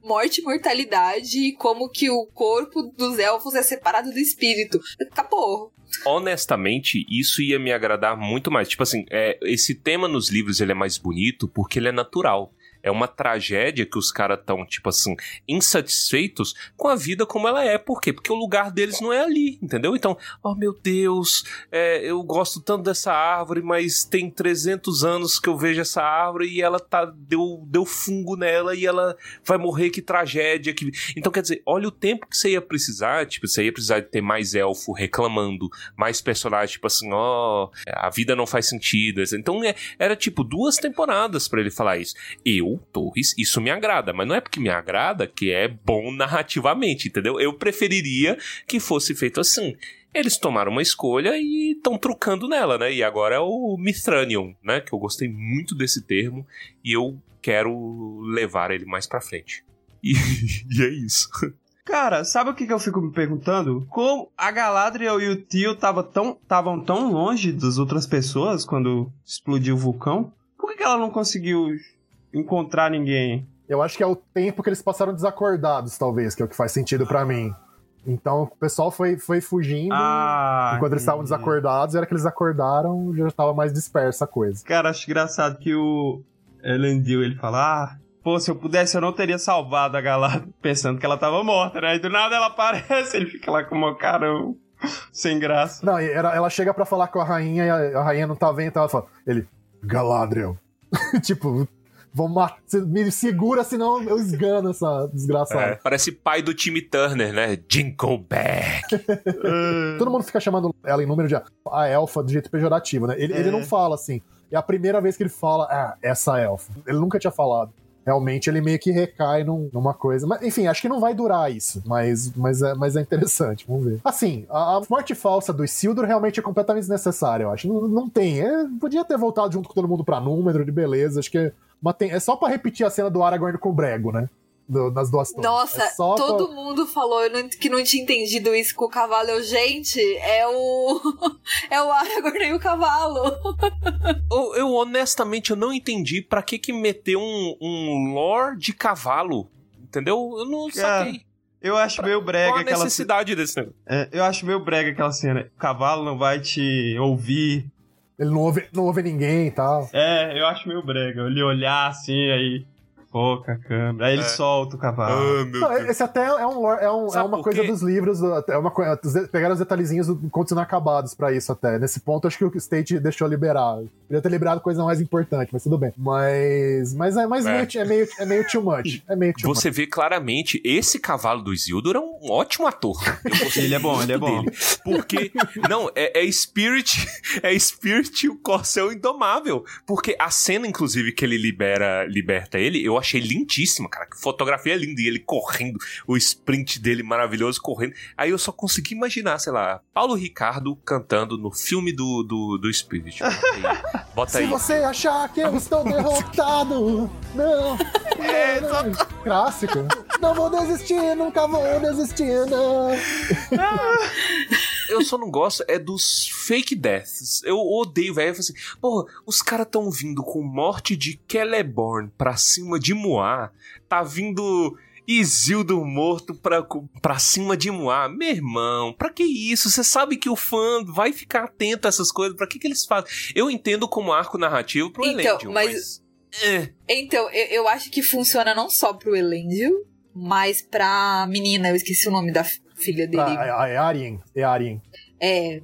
morte e mortalidade e como que o corpo dos elfos é separado do espírito. Acabou. honestamente, isso ia me agradar muito mais. Tipo assim, é, esse tema nos livros ele é mais bonito porque ele é natural. É uma tragédia que os caras estão, tipo assim, insatisfeitos com a vida como ela é. Por quê? Porque o lugar deles não é ali, entendeu? Então, oh meu Deus, é, eu gosto tanto dessa árvore, mas tem 300 anos que eu vejo essa árvore e ela tá deu, deu fungo nela e ela vai morrer, que tragédia. Que... Então, quer dizer, olha o tempo que você ia precisar. Tipo, você ia precisar de ter mais elfo reclamando, mais personagens, tipo assim, ó, a vida não faz sentido. Então, é, era tipo duas temporadas pra ele falar isso. Eu, Torres, isso me agrada, mas não é porque me agrada que é bom narrativamente, entendeu? Eu preferiria que fosse feito assim. Eles tomaram uma escolha e estão trucando nela, né? E agora é o Mithranium, né? Que eu gostei muito desse termo e eu quero levar ele mais pra frente. E, [laughs] e é isso. Cara, sabe o que, que eu fico me perguntando? Como a Galadriel e o tio estavam tão, tavam tão longe das outras pessoas quando explodiu o vulcão? Por que, que ela não conseguiu encontrar ninguém? Eu acho que é o tempo que eles passaram desacordados, talvez, que é o que faz sentido pra mim. Então o pessoal foi, foi fugindo. Ah, enquanto eles estavam desacordados, e era que eles acordaram, já estava mais dispersa a coisa. Cara, acho engraçado que o Elendil, ele fala, ah, pô, se eu pudesse eu não teria salvado a Galadriel, [laughs] pensando que ela tava morta, né? E do nada ela aparece, [laughs] ele fica lá com uma carão [laughs] sem graça. Não, e era- ela chega pra falar com a rainha e a, a rainha não tá vendo, então ela fala, ele, Galadriel. tipo, vão matar, me segura, senão eu esgano essa desgraçada. É, parece pai do time Turner, né? Jinkleback. [laughs] Todo mundo fica chamando ela em número de a elfa do jeito pejorativo, né? Ele, É. ele não fala assim. É a primeira vez que ele fala, ah, essa elfa. Ele nunca tinha falado. Realmente ele meio que recai num- numa coisa. Mas, enfim, acho que não vai durar isso, mas, mas, é, mas é interessante, vamos ver. Assim, a, a morte falsa do Isildur realmente é completamente desnecessária, eu acho. Não, não tem. É, podia ter voltado junto com todo mundo pra número, de beleza. Acho que é, é só pra repetir a cena do Aragorn com o Brego, né? Do- das duas torres. Nossa, é só todo pra- mundo falou não- que não tinha entendido isso com o cavalo. Eu, gente, é o. [laughs] é o Aragorn e o cavalo. [laughs] Eu, eu, honestamente eu não entendi pra que que meter um, um lore de cavalo. Entendeu? Eu não Cara, saquei. Eu acho meio brega Qual a aquela necessidade desse negócio? É, eu acho meio brega aquela cena. O cavalo não vai te ouvir. Ele não ouve, não ouve ninguém e tal. É, eu acho meio brega. Ele olhar assim, aí foca a câmera. Aí ele É. solta o cavalo. Ah, meu Não, Deus. esse até é, um, lore- é, um- é uma coisa dos livros, é uma, pegaram os detalhezinhos do Contos Inacabados pra isso até. Nesse ponto, acho que o State deixou liberar. Podia ter liberado coisa mais importante, mas tudo bem. Mas, mas, é, mas É. Meio, é, meio, é meio too much. É meio too much. Você vê claramente, esse cavalo do Isildur é um ótimo ator. [laughs] Ele é bom, ele é bom. dele. Porque, não, é, é Spirit, [laughs] é Spirit e o Corcel Indomável. Porque a cena, inclusive, que ele libera, liberta ele, eu achei lindíssima, cara. Que fotografia linda. E ele correndo, o sprint dele maravilhoso correndo. Aí eu só consegui imaginar, sei lá, Paulo Ricardo cantando no filme do, do, do Spirit. Bota aí. Bota [laughs] Se aí. você achar que eu estou derrotado, não. [laughs] É, não, não. Clássico. Não vou desistir, nunca vou desistir, não. [laughs] Eu só não gosto é dos fake deaths. Eu odeio, velho. Assim, porra, os caras tão vindo com morte de Celeborn pra cima de Moá. Tá vindo Isildur morto pra, pra cima de Moá. Meu irmão, pra que isso? Você sabe que o fã vai ficar atento a essas coisas. Pra que que eles fazem? Eu entendo como arco narrativo pro Então, Elendil, mas- mas... é. Então, eu, eu acho que funciona não só pro Elendil, mas pra menina, eu esqueci o nome da filha dele. Ah, é Arien. É Arien. É.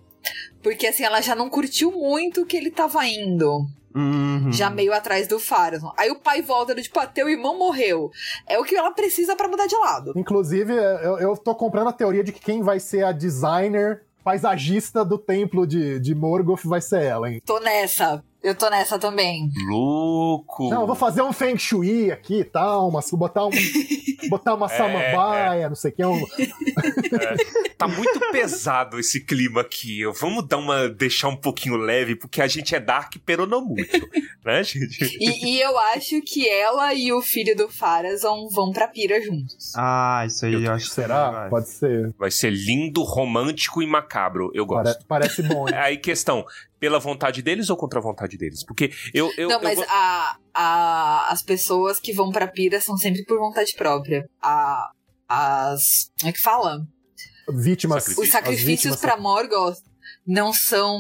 Porque assim, ela já não curtiu muito que ele tava indo. Uhum. Já meio atrás do Farazon. Aí o pai volta do tipo, ah, teu irmão morreu. É o que ela precisa pra mudar de lado. Inclusive, eu, eu tô comprando a teoria de que quem vai ser a designer paisagista do templo de, de Morgoth vai ser ela, hein? Tô nessa. Eu tô nessa também. Louco. Não, eu vou fazer um Feng Shui aqui e tal, mas botar, um, [laughs] botar uma É, samambaia, não sei o que. Um, Tá muito pesado esse clima aqui. Vamos dar uma. deixar um pouquinho leve, porque a gente é Dark Peronomútil, né, gente? E, e eu acho que ela e o filho do Farazon vão pra pira juntos. Ah, isso aí eu, acho que será? vai. Pode ser. Vai ser lindo, romântico e macabro. Eu gosto. Pare- parece bom, hein? Aí, questão, pela vontade deles ou contra a vontade deles? Porque eu. eu não, eu mas go- a, a, as pessoas que vão pra pira são sempre por vontade própria. A, as. Como é que fala? Vítimas. Sacrifício. Os sacrifícios vítimas- pra Morgoth não são.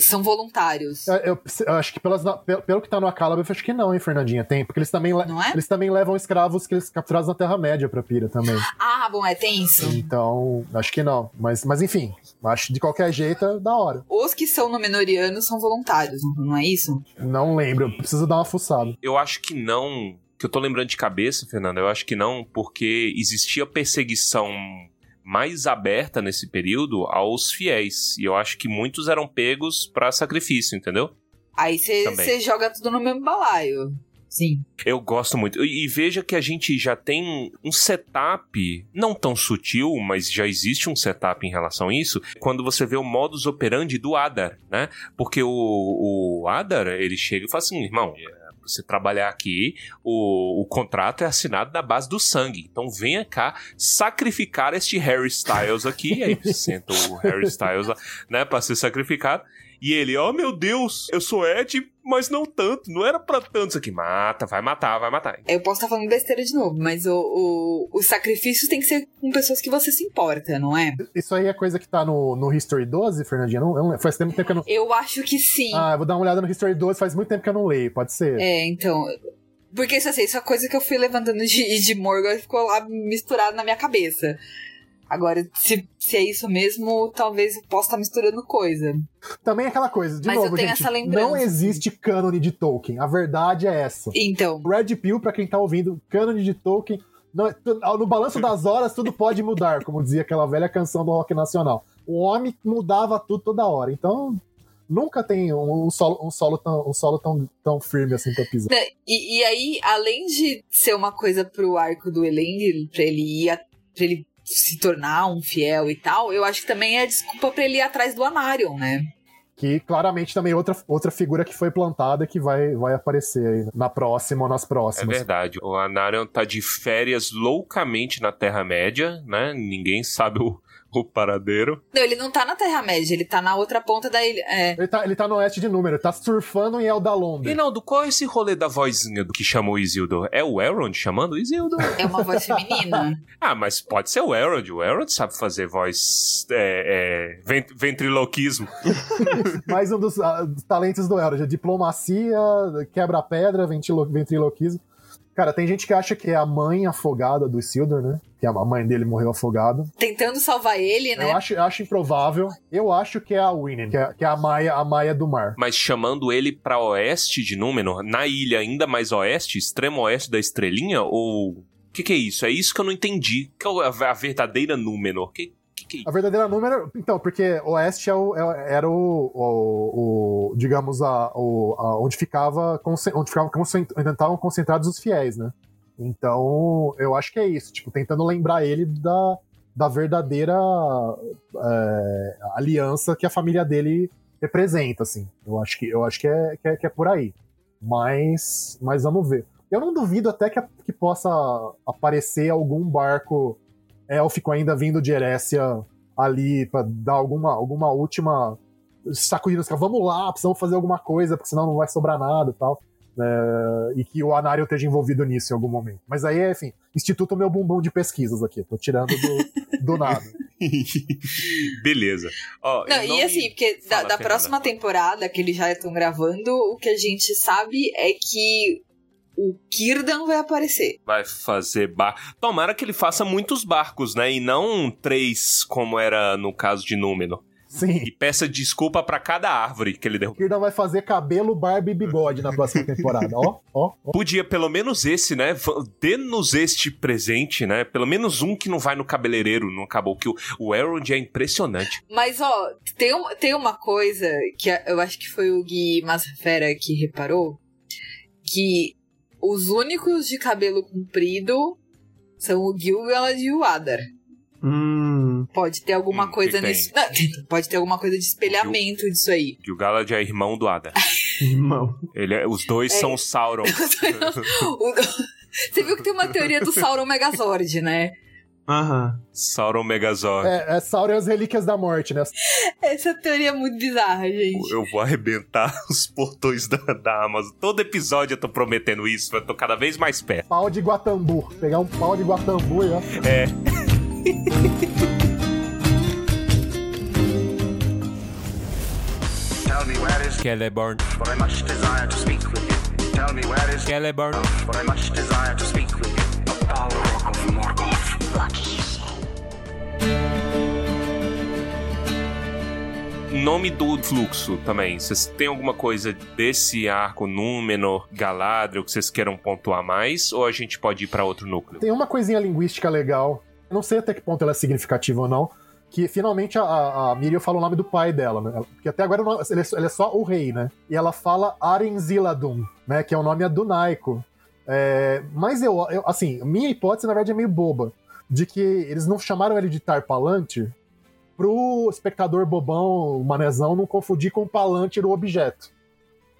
são voluntários. Eu, eu- eu acho que pelas, pelo, pelo que tá no Acalab, eu acho que não, hein, Fernandinha? Tem, porque eles também, é? eles também levam escravos que eles capturaram na Terra-média pra pira também. Ah, bom, é, tem isso. Então, acho que não. Mas, mas enfim, acho que de qualquer jeito é da hora. Os que são Númenóreanos são voluntários, não- é isso? Não lembro, preciso dar uma fuçada. Eu acho que não. Que eu tô lembrando de cabeça, Fernanda, eu acho que não, porque existia perseguição mais aberta nesse período aos fiéis. E eu acho que muitos eram pegos pra sacrifício, entendeu? Aí você joga tudo no mesmo balaio. Sim. Eu gosto muito. E e veja que a gente já tem um setup, não tão sutil, mas já existe um setup em relação a isso, quando você vê o modus operandi do Adar, né? Porque o, o Adar, ele chega e fala assim, irmão, você trabalhar aqui, o, o contrato é assinado na base do sangue. Então venha cá sacrificar este Harry Styles aqui. Aí senta o Harry Styles, né, pra ser sacrificado. E ele, oh meu Deus, eu sou Ed, mas não tanto, não era pra tanto isso aqui. Mata, vai matar, vai matar. Eu posso estar falando besteira de novo, mas o, o, os sacrifícios tem que ser com pessoas que você se importa, não é? Isso aí é coisa que tá no, no History 12, Fernandinha? Não, eu não, faz tempo que eu não. Eu acho que sim. Ah, eu vou dar uma olhada no History 12, faz muito tempo que eu não leio, pode ser. É, então. Porque isso, assim, isso é coisa que eu fui levantando de, de Morgan e ficou lá misturado na minha cabeça. Agora, se, se é isso mesmo, talvez eu possa estar misturando coisa. Também é aquela coisa, de Mas eu novo, tenho gente, essa lembrança. não existe cânone de Tolkien. A verdade é essa. Então, Red Pill, pra quem tá ouvindo, cânone de Tolkien. não é- no balanço das horas, tudo pode mudar, como dizia aquela velha canção do rock nacional. O homem mudava tudo toda hora. Então, nunca tem um, um solo, um solo, tão, um solo tão, tão firme assim pra pisar. E, e aí, além de ser uma coisa pro arco do Elend, pra ele ir, a- pra ele se tornar um fiel e tal, eu acho que também é desculpa pra ele ir atrás do Anarion, né? Que claramente também é outra, outra figura que foi plantada que vai, vai aparecer aí na próxima ou nas É próximas. verdade. O Anarion tá de férias loucamente na Terra-média, né? Ninguém sabe o, [laughs] o paradeiro. Não, ele não tá na Terra-média, ele tá na outra ponta da ilha. É. Ele tá, ele tá no oeste de número, ele tá surfando em Eldalonde. Reinaldo, qual é esse rolê da vozinha do que chamou o Isildur? É o Elrond chamando o Isildur? [laughs] É uma voz feminina. [laughs] ah, mas pode ser o Elrond. O Elrond sabe fazer voz... É, é, vent- ventriloquismo. Mais um dos, dos talentos do Elrond, diplomacia, quebra-pedra, ventriloquismo. Cara, tem gente que acha que é a mãe afogada do Isildur, né? Que a mãe dele morreu afogada. Tentando salvar ele, né? Eu acho, acho improvável. Eu acho que é a Winnie, que é, que é a Maia, a Maia do mar. Mas chamando ele pra oeste de Númenor, na ilha ainda mais oeste, extremo oeste da Estrelinha, ou... O que, que é isso? É isso que eu não entendi. Que é a a verdadeira Númenor? Que A verdadeira número. Então, porque Oeste é o- é- era o, o- o- digamos, a, a- onde ficava. Onde ficavam concent- onde estavam concentrados os fiéis, né? Então, eu acho que é isso. Tipo, tentando lembrar ele da, da verdadeira é, aliança que a família dele representa, assim. Eu acho que, eu acho que, é, que, é, que é por aí. Mas, mas vamos ver. Eu não duvido até que, que possa aparecer algum barco élfico ainda vindo de Erécia ali pra dar alguma, alguma última sacudida. Vamos lá, precisamos fazer alguma coisa, porque senão não vai sobrar nada e tal. É, e que o Anário esteja envolvido nisso em algum momento. Mas aí, enfim, Instituto Meu Bumbum de Pesquisas aqui. Tô tirando do, do nada. [laughs] Beleza. Ó, Não, em e assim, porque da, Fala, da próxima temporada, que eles já estão gravando, o que a gente sabe é que o Kirdan vai aparecer. Vai fazer bar. Tomara que ele faça muitos barcos, né? E não três, como era no caso de Númenor. Sim. E peça desculpa pra cada árvore que ele derrubou. Kirdan vai fazer cabelo, barba e bigode na próxima temporada. Ó, ó, ó. Podia pelo menos esse, né? Dê-nos este presente, né? Pelo menos um que não vai no cabeleireiro, não acabou. Que o, o Elrond é impressionante. Mas, ó, tem, um- tem uma coisa que eu acho que foi o Gui Massafera que reparou, que os únicos de cabelo comprido são o Gilgalad e o Adar. Hum. Pode ter alguma Hum, coisa nisso. Não, [laughs] pode ter alguma coisa de espelhamento disso aí. Que o Galad é irmão do Ada. [laughs] Irmão. Ele é- os dois É. são Sauron. [laughs] O- Você viu que tem uma teoria do Sauron Megazord, né? Aham. Sauron Megazord. É, é Sauron e as Relíquias da Morte, né? Essa teoria é muito bizarra, gente. Eu vou arrebentar [laughs] os portões da, da Amazon. Todo episódio eu tô prometendo isso, eu tô cada vez mais perto. Pau de Guatambu. Pegar um pau de Guatambu e ó. É. [laughs] Tell me where is Celeborn, for I much desire to speak with you. Tell me where is Celeborn. for I much desire to speak with you. Nome do fluxo também. Vocês têm alguma coisa desse arco Númenor, Galadriel que vocês queiram pontuar mais? Ou a gente pode ir pra outro núcleo? Tem uma coisinha linguística legal. Não sei até que ponto ela é significativa ou não. Que finalmente a, a, Miriam fala o nome do pai dela, né? Porque até agora o nome- ele, é ele é só o rei, né? E ela fala Arenziladun, né? Que é o nome adunaico. É, mas eu, eu, assim, minha hipótese na verdade é meio boba. De que eles não chamaram ele de Tarpalantir pro espectador bobão, o manezão, não confundir com Palantir, o objeto.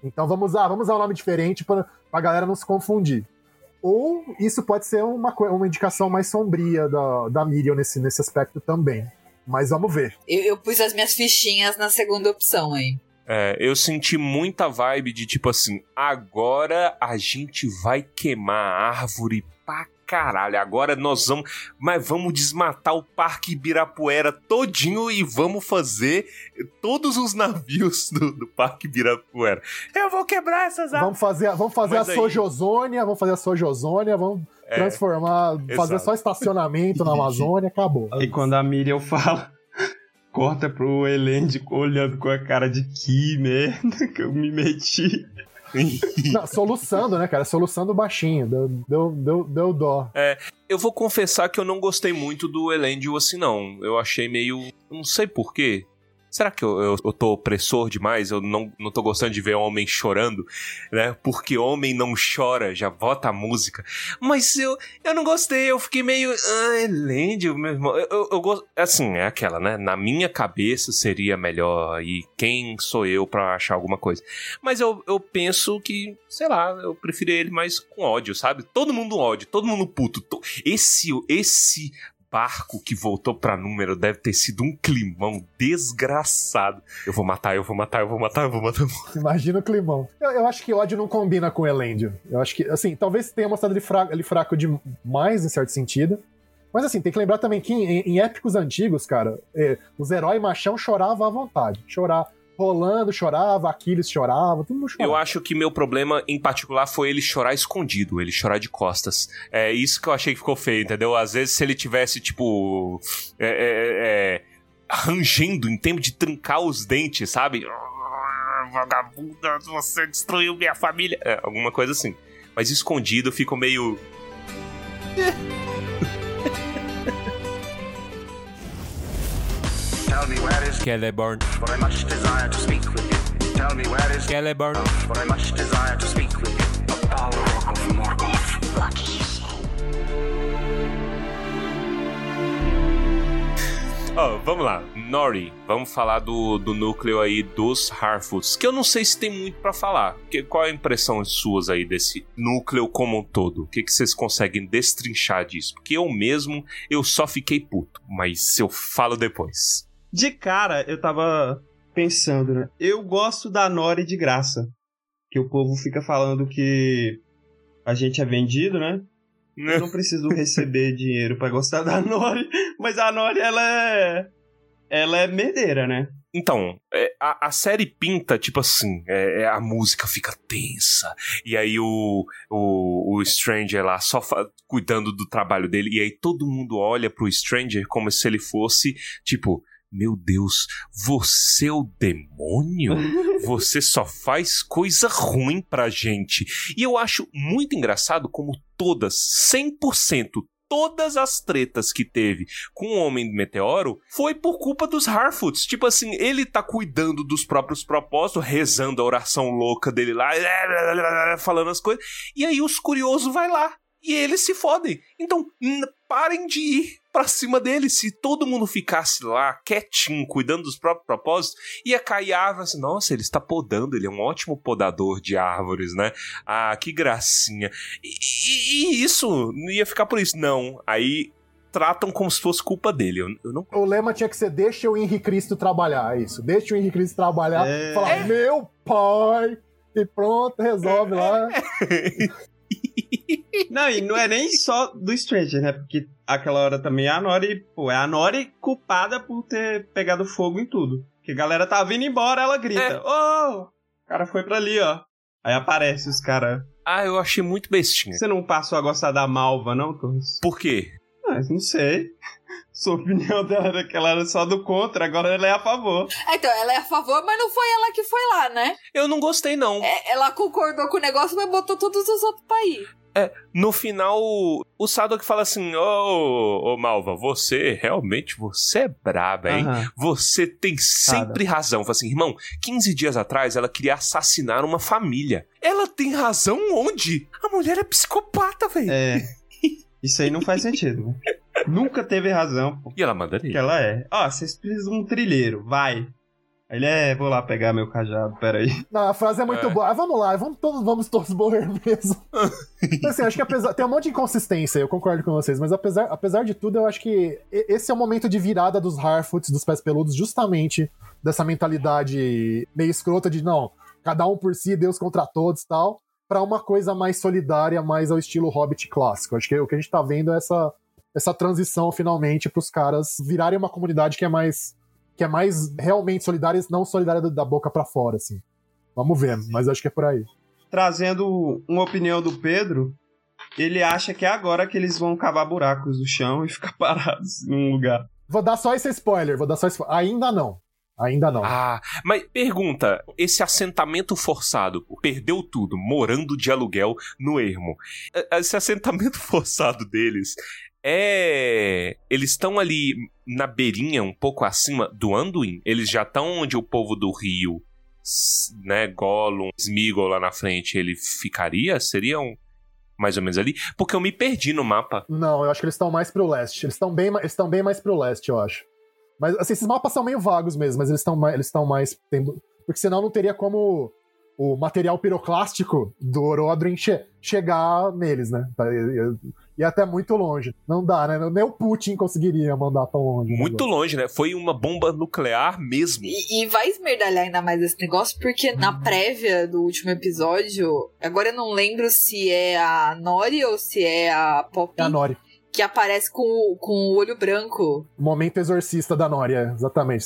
Então vamos usar, vamos usar um nome diferente pra, pra galera não se confundir. Ou isso pode ser uma, uma indicação mais sombria da, da Miriam nesse, nesse aspecto também. Mas vamos ver. Eu, eu pus as minhas fichinhas na segunda opção aí. É, eu senti muita vibe de tipo assim: agora a gente vai queimar a árvore pra caralho. Agora nós vamos. Mas vamos desmatar o Parque Ibirapuera todinho e vamos fazer todos os navios [laughs] do, do Parque Ibirapuera. Eu vou quebrar essas árvores. Vamos fazer, vamos fazer a aí- Sojozônia, vamos fazer a Sojozônia, vamos É, transformar, fazer exato. só estacionamento na [laughs] Amazônia, acabou. E quando a Miriam fala, corta pro Elend olhando com a cara de que merda que eu me meti. Não, soluçando, né, cara? Soluçando baixinho. Deu, deu, deu, deu dó. Eu vou confessar que eu não gostei muito do Elendil assim, não. Eu achei meio. Não sei porquê. Será que eu, eu, eu tô opressor demais? Eu não, não tô gostando de ver homem chorando, né? Porque homem não chora, já bota a música. Mas eu, eu não gostei, eu fiquei meio. Ah, Elendil, meu irmão. Eu, eu, eu gosto. Assim, é aquela, né? Na minha cabeça seria melhor. E quem sou eu pra achar alguma coisa? Mas eu, eu penso que, sei lá, eu prefiro ele mais com ódio, sabe? Todo mundo ódio, todo mundo puto. To- Esse, esse barco que voltou pra número deve ter sido um climão desgraçado. Eu vou matar, eu vou matar, eu vou matar, eu vou matar. Imagina o climão. Eu, eu acho que ódio não combina com Elendil. Eu acho que, assim, talvez tenha mostrado ele fraco, ele fraco demais, em certo sentido. Mas assim, tem que lembrar também que em, em épicos antigos, cara, eh, os heróis machão choravam à vontade. Chorar, rolando, chorava, Aquiles chorava, todo mundo chorava. Eu acho que meu problema em particular foi ele chorar escondido, ele chorar de costas. É isso que eu achei que ficou feio, entendeu? Às vezes se ele tivesse, tipo. É, é, é, rangendo em tempo de trincar os dentes, sabe? Vagabunda, você destruiu minha família. É, alguma coisa assim. Mas escondido ficou meio. [laughs] Tell me where is Celeborn, for I much desire to speak with you. Tell me where is Celeborn. for I much desire to speak with you. The Balrog of Morgoth. Lucky you say. Ó, vamos lá. Nori, vamos falar do, do núcleo aí dos Harfoots, que eu não sei se tem muito pra falar. Que, qual é a impressão suas aí desse núcleo como um todo? O que, que vocês conseguem destrinchar disso? Porque eu mesmo, eu só fiquei puto, mas eu falo depois. De cara, eu tava pensando, né? Eu gosto da Nori de graça. Que o povo fica falando que a gente é vendido, né? Eu não [laughs] preciso receber dinheiro pra gostar da Nori. Mas a Nori, ela é. Ela é merdeira, né? Então, é, a, a série pinta, tipo assim, é, é, a música fica tensa, e aí o, o, o Stranger lá só cuidando do trabalho dele, e aí todo mundo olha pro Stranger como se ele fosse, tipo, meu Deus, você é o demônio? [laughs] Você só faz coisa ruim pra gente. E eu acho muito engraçado como todas, 100%, todas as tretas que teve com o Homem do Meteoro foi por culpa dos Harfoots. Tipo assim, ele tá cuidando dos próprios propósitos, rezando a oração louca dele lá, falando as coisas, e aí os curiosos vai lá. E eles se fodem. Então, parem de ir pra cima dele. Se todo mundo ficasse lá, quietinho, cuidando dos próprios propósitos, ia cair a árvore assim, nossa, ele está podando, ele é um ótimo podador de árvores, né? Ah, que gracinha. E, e- e isso, não ia ficar por isso. Não, aí tratam como se fosse culpa dele. Eu, eu não O lema tinha que ser deixa o Henrique Cristo trabalhar, é isso. Deixa o Henrique Cristo trabalhar, É. falar, meu pai, e pronto, resolve lá. Não, e não é nem só do Stranger, né? Porque aquela hora também a Nori, pô, é a Nori culpada por ter pegado fogo em tudo. Que a galera tá vindo embora, ela grita: Ô! O cara foi pra ali, ó. Aí aparece os caras. Ah, eu achei muito bestinha. Você não passou a gostar da Malva, não, Torres? Por quê? Ah, não sei. Sua opinião dela era que ela era só do contra, agora ela é a favor. Então, ela é a favor, mas não foi ela que foi lá, né? Eu não gostei, não. É, ela concordou com o negócio, mas botou todos os outros pra ir. No final, o Sadok fala assim: Ô, ô Malva, você realmente você é braba, hein? Aham. Você tem sempre razão. Fala assim, irmão, 15 dias atrás ela queria assassinar uma família. Ela tem razão onde? A mulher é psicopata, velho. É. Isso aí não faz sentido. né? [laughs] Nunca teve razão, pô. E ela manda Que ela é. Ó, vocês precisam de um trilheiro, vai. Ele é, vou lá pegar meu cajado, peraí. Não, a frase é muito É. boa. Ah, vamos lá, vamos todos, vamos todos morrer mesmo. Mas, [laughs] assim, acho que apesar. Tem um monte de inconsistência, eu concordo com vocês, mas apesar, apesar de tudo, eu acho que esse é o momento de virada dos Harfoots, dos pés peludos, justamente dessa mentalidade meio escrota de não, cada um por si, Deus contra todos e tal, pra uma coisa mais solidária, mais ao estilo Hobbit clássico. Acho que o que a gente tá vendo é essa, essa transição finalmente pros caras virarem uma comunidade que é mais. que é mais realmente solidária e não solidária da- boca pra fora, assim. Vamos ver, mas acho que é por aí. Trazendo uma opinião do Pedro, ele acha que é agora que eles vão cavar buracos no chão e ficar [laughs] parados em um lugar. Vou dar só esse spoiler, vou dar só esse... Ainda não. Ainda não. Ah, mas pergunta: esse assentamento forçado, perdeu tudo, morando de aluguel no ermo. eh, Esse assentamento [laughs] forçado deles é. Eles estão ali na beirinha, um pouco acima do Anduin. Eles já estão onde o povo do Rio, né, Gollum, Smeagol lá na frente, ele ficaria? Seriam mais ou menos ali? Porque eu me perdi no mapa. Não, eu acho que eles estão mais pro leste. Eles estão bem, eles bem mais pro leste, eu acho. Mas assim, esses mapas são meio vagos mesmo, mas eles estão mais, eles estão mais porque senão não teria como o material piroclástico do Orodrin che- chegar neles, né? Ia até muito longe. Não dá, né? Nem o Putin conseguiria mandar tão longe. o Muito longe, né? Foi uma bomba nuclear mesmo. E, e vai esmerdalhar ainda mais esse negócio, porque na prévia do último episódio, agora eu não lembro se é a Nori ou se é a Poppy, É a Nori. que aparece com, o- com o olho branco. Momento exorcista da Nori, é, exatamente.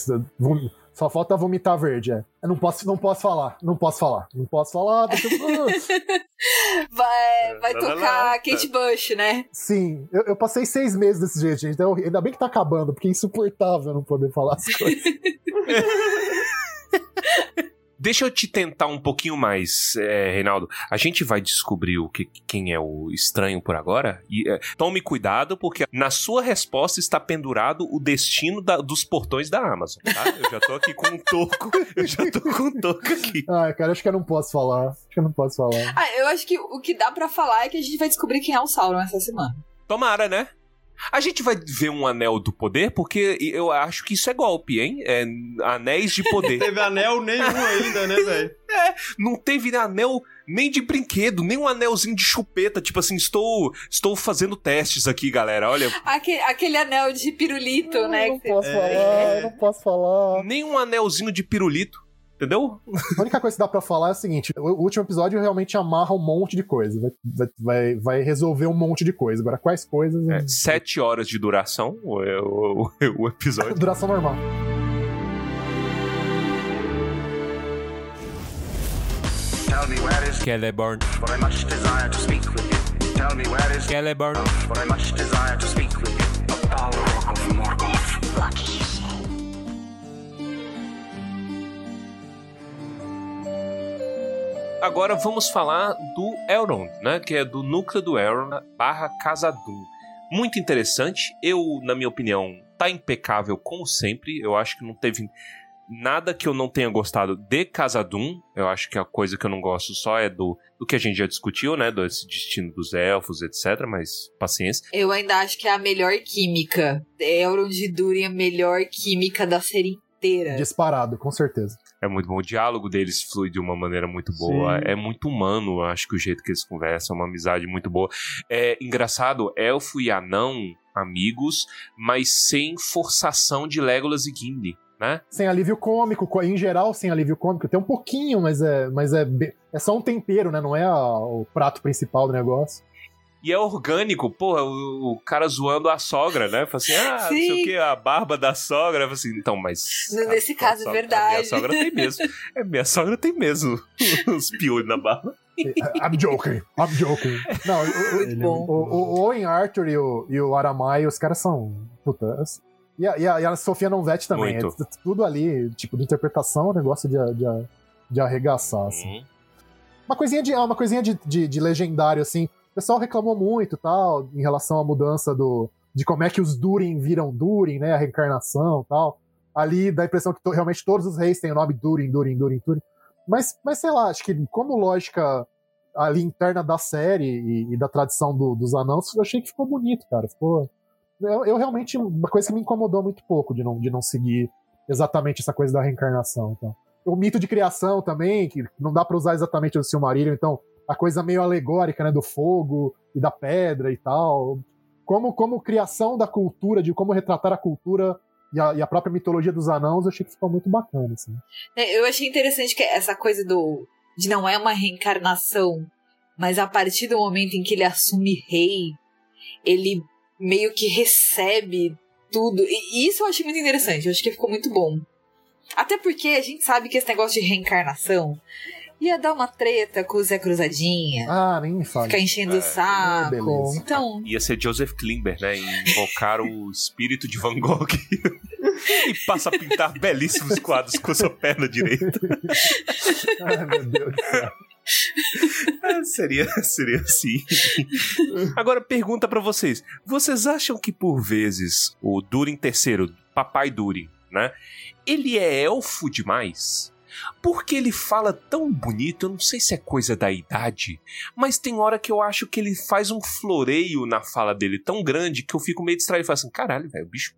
Só falta vomitar verde, é. Eu não posso, não posso falar, não posso falar. Não posso falar, deixa eu... [laughs] Vai, vai Lá, lá, tocar lá. Kate Bush, né? Sim, eu, eu passei seis meses desse jeito, gente. Então, ainda bem que tá acabando, porque é insuportável não poder falar as coisas. [laughs] Deixa eu te tentar um pouquinho mais, é, Reinaldo. A gente vai descobrir o que, quem é o estranho por agora. E é, tome cuidado, porque na sua resposta está pendurado o destino da- dos portões da Amazon, tá? Eu já tô aqui com um toco. Eu já tô com um toco aqui. Ai, cara, acho que eu não posso falar. Acho que eu não posso falar. Ah, eu acho que o que dá pra falar é que a gente vai descobrir quem é o Sauron essa semana. Tomara, né? A gente vai ver um anel do poder, porque eu acho que isso é golpe, hein? É anéis de [laughs] poder. Teve anel nenhum ainda, né, velho? [laughs] não teve anel nem de brinquedo, nem um anelzinho de chupeta. Tipo assim, estou, estou fazendo testes aqui, galera. Olha, Aquele, aquele anel de pirulito, né? não posso É. falar, eu não posso falar. nem um anelzinho de pirulito. Entendeu? A única coisa que dá pra falar é o seguinte: o último episódio realmente amarra um monte de coisa. Vai, vai- vai, resolver um monte de coisa. Agora, quais coisas? É, sete horas de duração o, o, o- o episódio. [laughs] Duração normal. Tell me where is Celeborn. for I much desire to speak with you. Tell me where is Celeborn. for I much desire to speak with you. Agora vamos falar do Elrond, né? Que é do núcleo do Elrond barra Casadum. Muito interessante. Eu, na minha opinião, tá impecável como sempre. Eu acho que não teve nada que eu não tenha gostado de Casadum. Eu acho que a coisa que eu não gosto só é do, do que a gente já discutiu, né? Desse destino dos elfos, etc. Mas paciência. Eu ainda acho que é a melhor química. Elrond e Durin é a melhor química da série inteira. Disparado, com certeza. É muito bom. O diálogo deles flui de uma maneira muito boa. Sim. É muito humano, acho que o jeito que eles conversam, é uma amizade muito boa. É engraçado, elfo e anão, amigos, mas sem forçação de Legolas e Gimli, né? Sem alívio cômico, co- em geral, sem alívio cômico. Tem um pouquinho, mas é, mas é, é só um tempero, né? Não é a- o prato principal do negócio. E é orgânico, porra, o, o cara zoando a sogra, né? Fala assim, ah, não sei o que, a barba da sogra. Fala assim, então, mas. Nesse a- a caso é sogra- verdade. A minha sogra tem mesmo. É, minha sogra tem mesmo [laughs] os piolhos na barba. I'm joking, I'm joking. Não, o, o, [laughs] Muito bom. o, Owen Arthur e o, e o Aramai, os caras são. Puta. as- E a, e a, e a Sofia Nonvet também. É tudo ali, tipo, de interpretação, é um negócio de, de, de arregaçar, assim. Hum. Uma coisinha de, uma coisinha de, de, de legendário, assim. Pessoal reclamou muito tal, em relação à mudança do. de como é que os Durin viram Durin, né? A reencarnação tal. Ali dá a impressão que to- realmente todos os reis têm o nome Durin, Durin, Durin, Durin. Mas, mas sei lá, acho que como lógica ali interna da série e, e da tradição do- dos anãos, eu achei que ficou bonito, cara. Ficou. Eu, eu realmente. Uma coisa que me incomodou muito pouco de não, de não seguir exatamente essa coisa da reencarnação. Então. O mito de criação também, que não dá pra usar exatamente o Silmarillion, então a coisa meio alegórica, né, do fogo e da pedra e tal. Como, como criação da cultura, de como retratar a cultura e a, e a própria mitologia dos anãos, eu achei que ficou muito bacana, assim. É, Eu achei interessante que essa coisa do. de não é uma reencarnação, mas a partir do momento em que ele assume rei, ele meio que recebe tudo. E isso eu achei muito interessante, eu acho que ficou muito bom. Até porque a gente sabe que esse negócio de reencarnação ia dar uma treta com o Zé Cruzadinha. Ah, nem me fale. Ficar enchendo É, o saco. beleza. então, Ia ser Joseph Klimber, né? Invocar o espírito de Van Gogh [laughs] e passa a pintar belíssimos quadros com a sua perna direita. Ai, meu Deus do céu. seria, seria assim. Agora, pergunta pra vocês. Vocês acham que, por vezes, o Durin terceiro, Papai Durin, né? Ele é elfo demais? Porque ele fala tão bonito, eu não sei se é coisa da idade, mas tem hora que eu acho que ele faz um floreio na fala dele tão grande que eu fico meio distraído e falo assim: caralho, velho, o bicho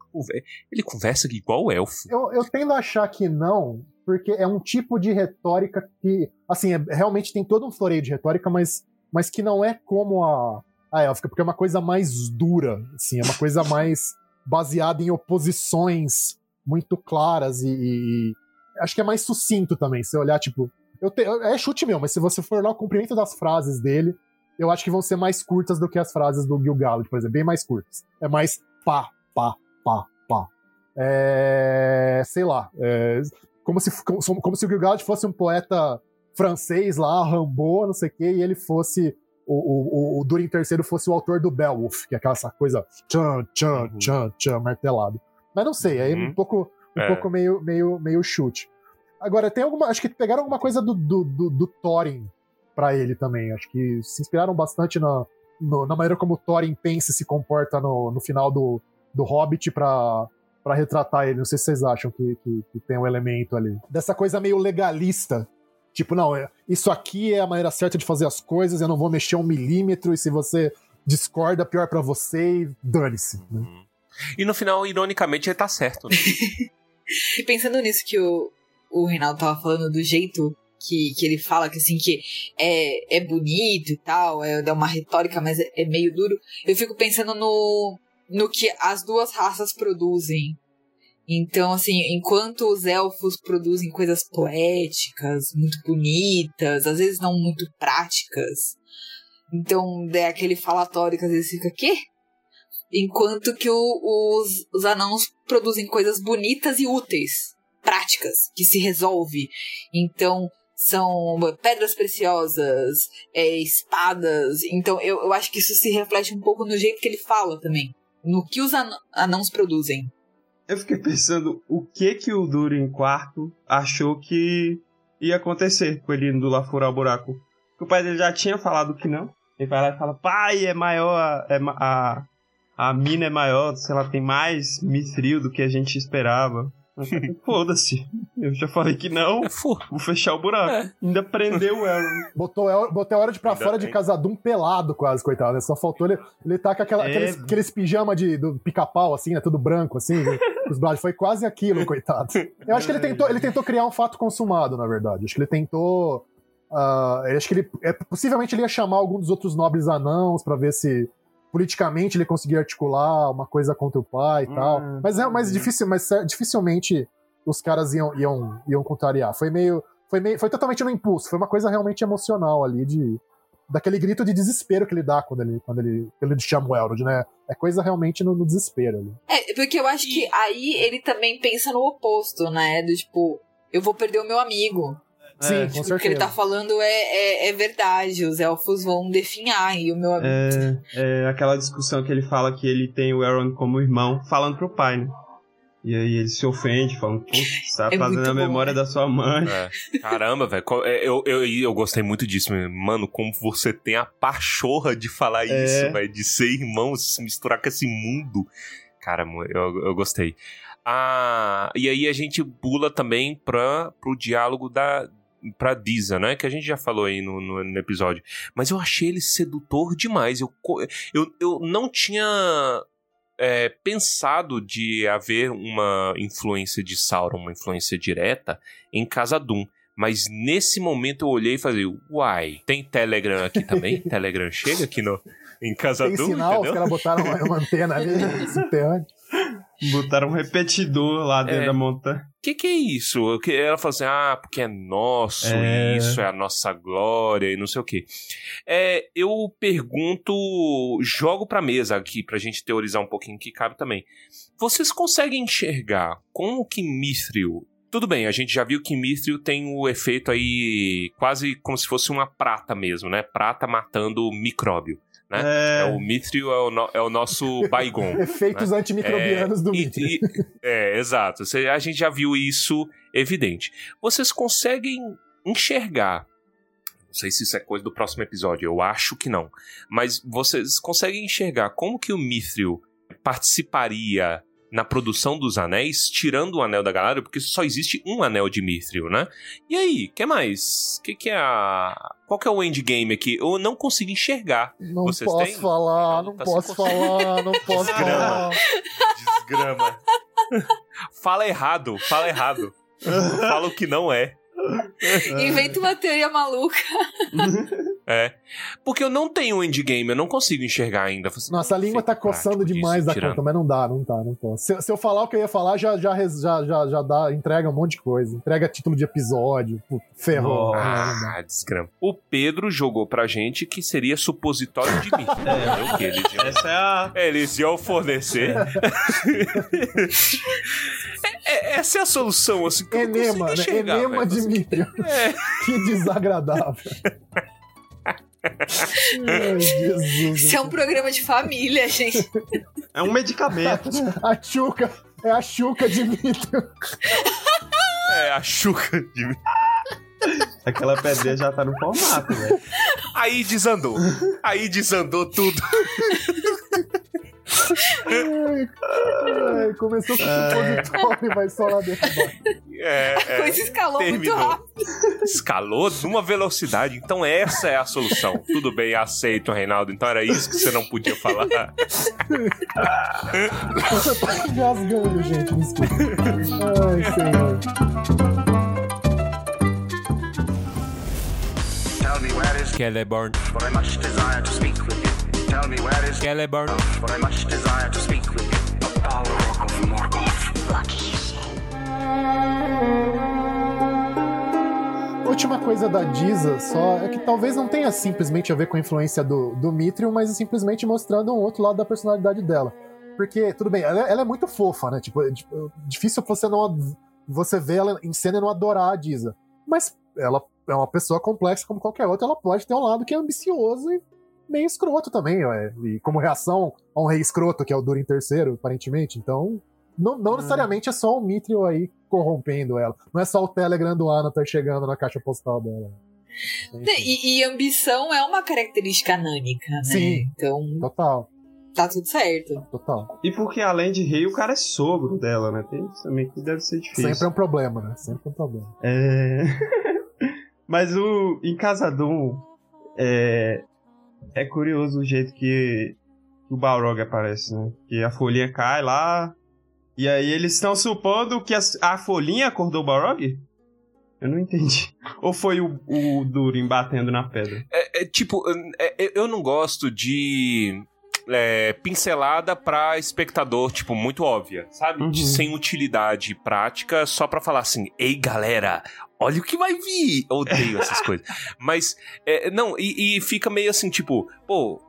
ele conversa igual elfo. Eu, eu tendo a achar que não, porque é um tipo de retórica que, assim, é- realmente tem todo um floreio de retórica, mas, mas que não é como a, a élfica, porque é uma coisa mais dura, assim, é uma coisa [laughs] mais baseada em oposições muito claras e, e- acho que é mais sucinto também, se olhar, tipo, te- é chute meu, mas se você for olhar o comprimento das frases dele, eu acho que vão ser mais curtas do que as frases do Gil-galad, por exemplo, bem mais curtas. É mais pá, pá, pá, pá. É, sei lá, é, como se, como, como se o Gil-galad fosse um poeta francês lá, Rambo, não sei o quê, e ele fosse o, o, o, Durin III fosse o autor do Beowulf, que é aquela essa coisa tchan, tchan, Uhum. tchan, tchan, martelado. Mas não sei, aí é Uhum. um pouco, um É. pouco meio, meio, meio chute. Agora, tem alguma. Acho que pegaram alguma coisa do, do, do, do Thorin pra ele também. Acho que se inspiraram bastante na, no- na maneira como o Thorin pensa e se comporta no, no final do, do Hobbit pra, pra retratar ele. Não sei se vocês acham que, que, que tem um elemento ali. Dessa coisa meio legalista. Tipo, não, é- isso aqui é a maneira certa de fazer as coisas, eu não vou mexer um milímetro, e se você discorda, pior pra você, e dane-se. né? Uhum. E no final, ironicamente, ele tá certo. Né? [laughs] E pensando nisso que o, o Reinaldo tava falando, do jeito que, que ele fala, que assim, que é, é bonito e tal, é, é uma retórica, mas é, é meio duro, eu fico pensando no, no que as duas raças produzem. Então, assim, enquanto os elfos produzem coisas poéticas, muito bonitas, às vezes não muito práticas, então é aquele falatório que às vezes fica, quê? Enquanto que o- os, os anãos produzem coisas bonitas e úteis, práticas, que se resolve. Então, são pedras preciosas, é, espadas. Então, eu, eu acho que isso se reflete um pouco no jeito que ele fala também. No que os anã- anãos produzem. Eu fiquei pensando o que que o Durin IV achou que ia acontecer com ele indo lá furar o buraco. Porque o pai dele já tinha falado que não. Ele vai lá e fala, pai, é maior, é ma- a, a mina é maior, sei lá, tem mais mithril do que a gente esperava. [laughs] Foda-se, eu já falei que não, [laughs] É vou fechar o buraco. É. Ainda prendeu o Elrond. Botou, El- botou a hora de pra Ainda fora de bem. Casadum pelado, quase, coitado. Né? Só faltou ele. Ele tá com aquela, É. aqueles, aqueles pijama de, do pica-pau, assim, né? Tudo branco, assim. né? [laughs] Os braços. Foi quase aquilo, coitado. Eu acho que ele tentou, ele tentou criar um fato consumado, na verdade. Acho que ele tentou. eu acho que ele. É, possivelmente ele ia chamar algum dos outros nobres anãos pra ver se politicamente ele conseguia articular uma coisa contra o pai e tal. Hum, Mas, é, mas, hum. difícil, mas é, dificilmente os caras iam, iam, iam contrariar. Foi meio. Foi, meio, foi totalmente no impulso. Foi uma coisa realmente emocional ali de. Daquele grito de desespero que ele dá quando ele, quando ele, quando ele chama o Elrond, né? É coisa realmente no, no desespero ali. É, porque eu acho que aí ele também pensa no oposto, né? Do tipo, eu vou perder o meu amigo. Sim, É. com Tipo, o que ele tá falando é, é, é verdade. Os elfos vão definhar e o meu amigo. É, é aquela discussão que ele fala que ele tem o Elrond como irmão, falando pro pai, né? E aí ele se ofende, falando, putz, tá [laughs] É fazendo a bom, memória da sua mãe. É. Caramba, velho. é, Eu, eu, eu gostei muito disso, mano. Como você tem a pachorra de falar É. isso, velho. De ser irmão, se misturar com esse mundo. Cara, eu, eu gostei. Ah, e aí a gente pula também pra, pro diálogo da. Pra Disa, né? Que a gente já falou aí no, no, no episódio. Mas eu achei ele sedutor demais. Eu, co- eu, eu não tinha é, pensado de haver uma influência de Sauron, uma influência direta em Casadum. Mas nesse momento eu olhei e falei, uai, tem Telegram aqui também? [laughs] Telegram chega aqui no, em Tem Casadum, sinal, os entendeu? caras botaram uma, uma antena ali, [laughs] subterrânea. Botaram um repetidor lá dentro É. da montanha. que que é isso? Ela falou assim, ah, porque é nosso, É. isso é a nossa glória e não sei o quê. É, eu pergunto, jogo pra mesa aqui pra gente teorizar um pouquinho que cabe também. Vocês conseguem enxergar como que Mithril... Tudo bem, a gente já viu que Mithril tem o efeito aí quase como se fosse uma prata mesmo, né? Prata matando micróbio. Né? É, o Mithril é o, no- é o nosso [laughs] Baigon. Efeitos antimicrobianos do É, e- Mithril. e- é, exato. A gente já viu isso evidente. Vocês conseguem enxergar Não sei se isso é coisa do próximo episódio, eu acho que não. Mas vocês conseguem enxergar como que o Mithril participaria na produção dos anéis, tirando o anel da Galadriel, porque só existe um anel de Mithril, né? E aí, que mais? Que que é a qual que é o endgame aqui? Eu não consigo enxergar. Não Vocês posso têm? falar, não Tá sem posso falar, não posso Desgrama. falar. Desgrama. [laughs] fala errado, fala errado. [laughs] fala o que não é. Inventa uma teoria maluca. [laughs] É. Porque eu não tenho endgame, eu não consigo enxergar ainda. Nossa, a língua tá coçando demais disso, da tirando. conta, mas não dá, não dá, não posso. Se, se eu falar o que eu ia falar, já, já, já, já, já dá, entrega um monte de coisa. Entrega título de episódio, ferrou. Dá. Ah, desgrama. O Pedro jogou pra gente que seria supositório de mim. [laughs] É, o que eles iam Essa é a. Eles iam fornecer. [laughs] É, é, essa é a solução, assim, que eu não Enema, né? consigo enxergar, Enema velho. Dimitri. É. [laughs] Que desagradável. Ai, Jesus. Isso é um programa de família, gente. É um medicamento. A Chuca. É a Chuca Dimitri. É, a chuca de Aquela pedrinha já tá no formato, velho. Aí desandou. Aí desandou tudo. Ai, ai, começou com supositório, vai só lá dentro. baixo. É, A é. coisa escalou muito terminou. rápido. Escalou numa velocidade. Então essa é a solução. Tudo bem, aceito, Reinaldo. Então era isso que você não podia falar. Você tá engasgando, gente. Desculpa. Ai, senhor. Tell me where is Celeborn. for I much desire to speak with you. Tell me where is Celeborn. for I much desire to speak with you. Balrog of Morgoth. Última coisa da Diza só é que talvez não tenha simplesmente a ver com a influência do, do Mithril, mas simplesmente mostrando um outro lado da personalidade dela. Porque, tudo bem, ela, ela é muito fofa, né? Tipo, é, tipo, difícil você não você ver ela em cena e não adorar a Diza. Mas ela é uma pessoa complexa como qualquer outra, ela pode ter um lado que é ambicioso e meio escroto também, ué. E como reação a um rei escroto, que é o Durin terceiro, aparentemente. Então, não, não necessariamente é só o Mithril aí corrompendo ela. Não é só o Telegram do Anatar chegando na caixa postal dela. E, e ambição é uma característica anânica, né? Sim. Então Total, tá tudo certo. total. E porque além de rei, o cara é sogro dela, né? Tem isso também que deve ser difícil. Sempre é um problema, né? Sempre é um problema. É. [laughs] Mas o. Em Casadum. É. É curioso o jeito que o Balrog aparece, né? Que a folhinha cai lá. E aí eles estão supondo que as- a, folhinha acordou o Balrog? Eu não entendi. [laughs] Ou foi o, o Durin batendo na pedra? É, é, tipo, é, eu não gosto de é, pincelada pra espectador, tipo, muito óbvia, sabe? Uhum. sem utilidade prática, só pra falar assim, ei galera, olha o que vai vir. Eu odeio essas [laughs] coisas. Mas, é, não, e, e fica meio assim, tipo, pô,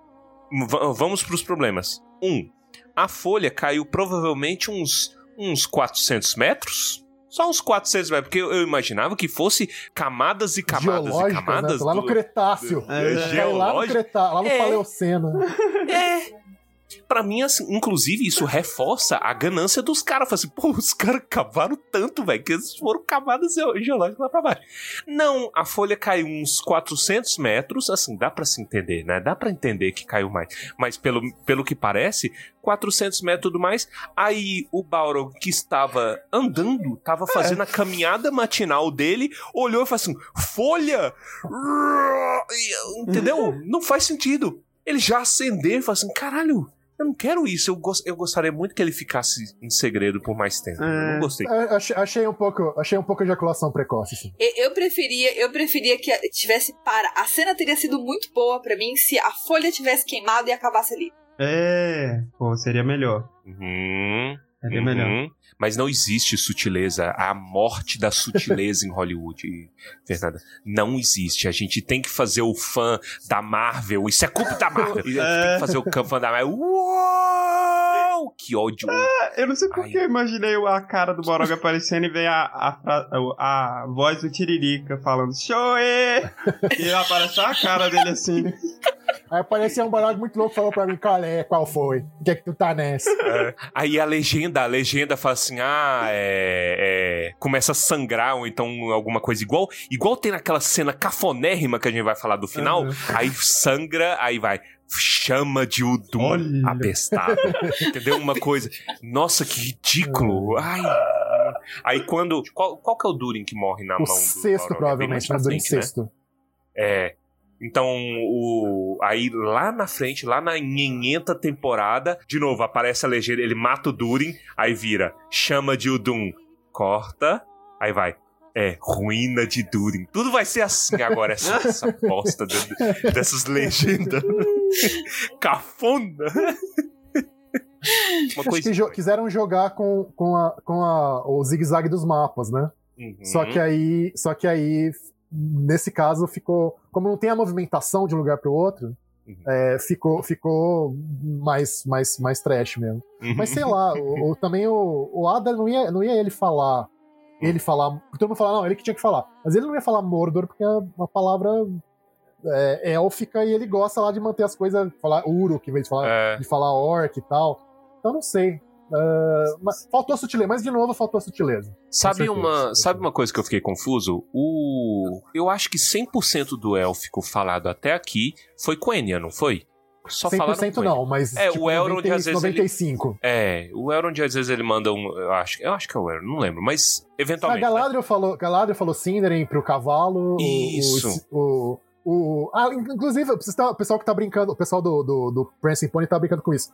vamos pros problemas. Um, a folha caiu provavelmente uns, uns 400 metros. Só uns 400 metros, porque eu, eu imaginava que fosse camadas e camadas e Geológicas, camadas. né? Lá no do- Cretáceo. É, Cai lá no geológico. Creta, lá no É. Paleoceno. É. Pra mim, assim, inclusive, isso reforça a ganância dos caras. Fala assim, pô, os caras cavaram tanto, velho, que eles foram cavadas geo- geológicas lá pra baixo. Não, a folha caiu uns 400 metros, assim, dá pra se entender, né? Dá pra entender que caiu mais. Mas pelo, pelo que parece, 400 metros e tudo mais. Aí o Balrog, que estava andando, tava fazendo a caminhada matinal dele, olhou e falou assim: folha! Entendeu? Não faz sentido. Ele já acendeu e falou assim: caralho. Eu não quero isso. Eu, gos- eu gostaria muito que ele ficasse em segredo por mais tempo. Eu É. não gostei. É, Achei, achei um pouco, achei um pouco ejaculação precoce, assim. Eu, eu preferia, eu preferia que tivesse para. A cena teria sido muito boa pra mim se a folha tivesse queimado e acabasse ali. É. Pô, seria melhor. Uhum, Seria uhum. melhor. Mas não existe sutileza. A morte da sutileza em Hollywood, Fernanda. Não existe. A gente tem que fazer o fã da Marvel. Isso é culpa da Marvel. [laughs] Tem É. que fazer o fã da Marvel. Uou! Que ódio. Eu não sei por Ai. que eu imaginei a cara do Borog aparecendo e vem a, a, a, a voz do Tiririca falando Shoe! E aparece a cara dele assim. Aí apareceu um baralho muito louco falou pra mim, qual é, qual foi? O que é que tu tá nessa? Aí a legenda, a legenda fala assim: ah, é, é, Começa a sangrar, ou então alguma coisa igual. Igual tem naquela cena cafonérrima que a gente vai falar do final. Uhum. Aí sangra, aí vai. Chama de Udum Olha. apestado. Entendeu? Uma coisa. Nossa, que ridículo. Ai. Aí quando. Qual, qual que é o Durin que morre na O mão do. sexto? É provavelmente, pra mas Durin né? sexto. É. Então, o, aí lá na frente, lá na nhenhenta temporada, de novo, aparece a legenda, ele mata o Durin, aí vira chama de Udum, corta, aí vai. É, ruína de Durin. Tudo vai ser assim agora, essa, essa [laughs] bosta de- dessas legendas. [laughs] Cafona. Uma Acho coisa. que jo- quiseram jogar com, com, a, com a, o zigue-zague dos mapas, né? Uhum. Só que aí, só que aí, nesse caso, ficou. Como não tem a movimentação de um lugar pro outro, Uhum. é, ficou, ficou mais, mais, mais trash mesmo. Uhum. Mas sei lá, o, o- também o, o Ada não ia, não ia ele falar. Ele falar. Todo mundo falar, não, ele que tinha que falar. Mas ele não ia falar Mordor, porque é uma palavra é, élfica e ele gosta lá de manter as coisas. Falar Uruk, em vez de falar, É, de falar orc e tal. Então não sei. Ah, mas faltou sutileza, mas de novo faltou sutileza. Sabe uma, sabe uma coisa que eu fiquei confuso? O, eu acho que 100% do élfico falado até aqui foi Quenya, não foi? Só 100% falaram não, mas É, tipo, o Elrond, 90, às vezes, ele- 95. É, o Elrond às vezes ele manda um, eu acho, eu acho que é o Elrond, não lembro, mas A eventualmente. né? Galadriel falou, Galadriel falou Sindarin pro cavalo. Isso. O, o, o- ah, inclusive, tá- o pessoal que tá brincando, o pessoal do, do, do Prancing Pony tá brincando com isso.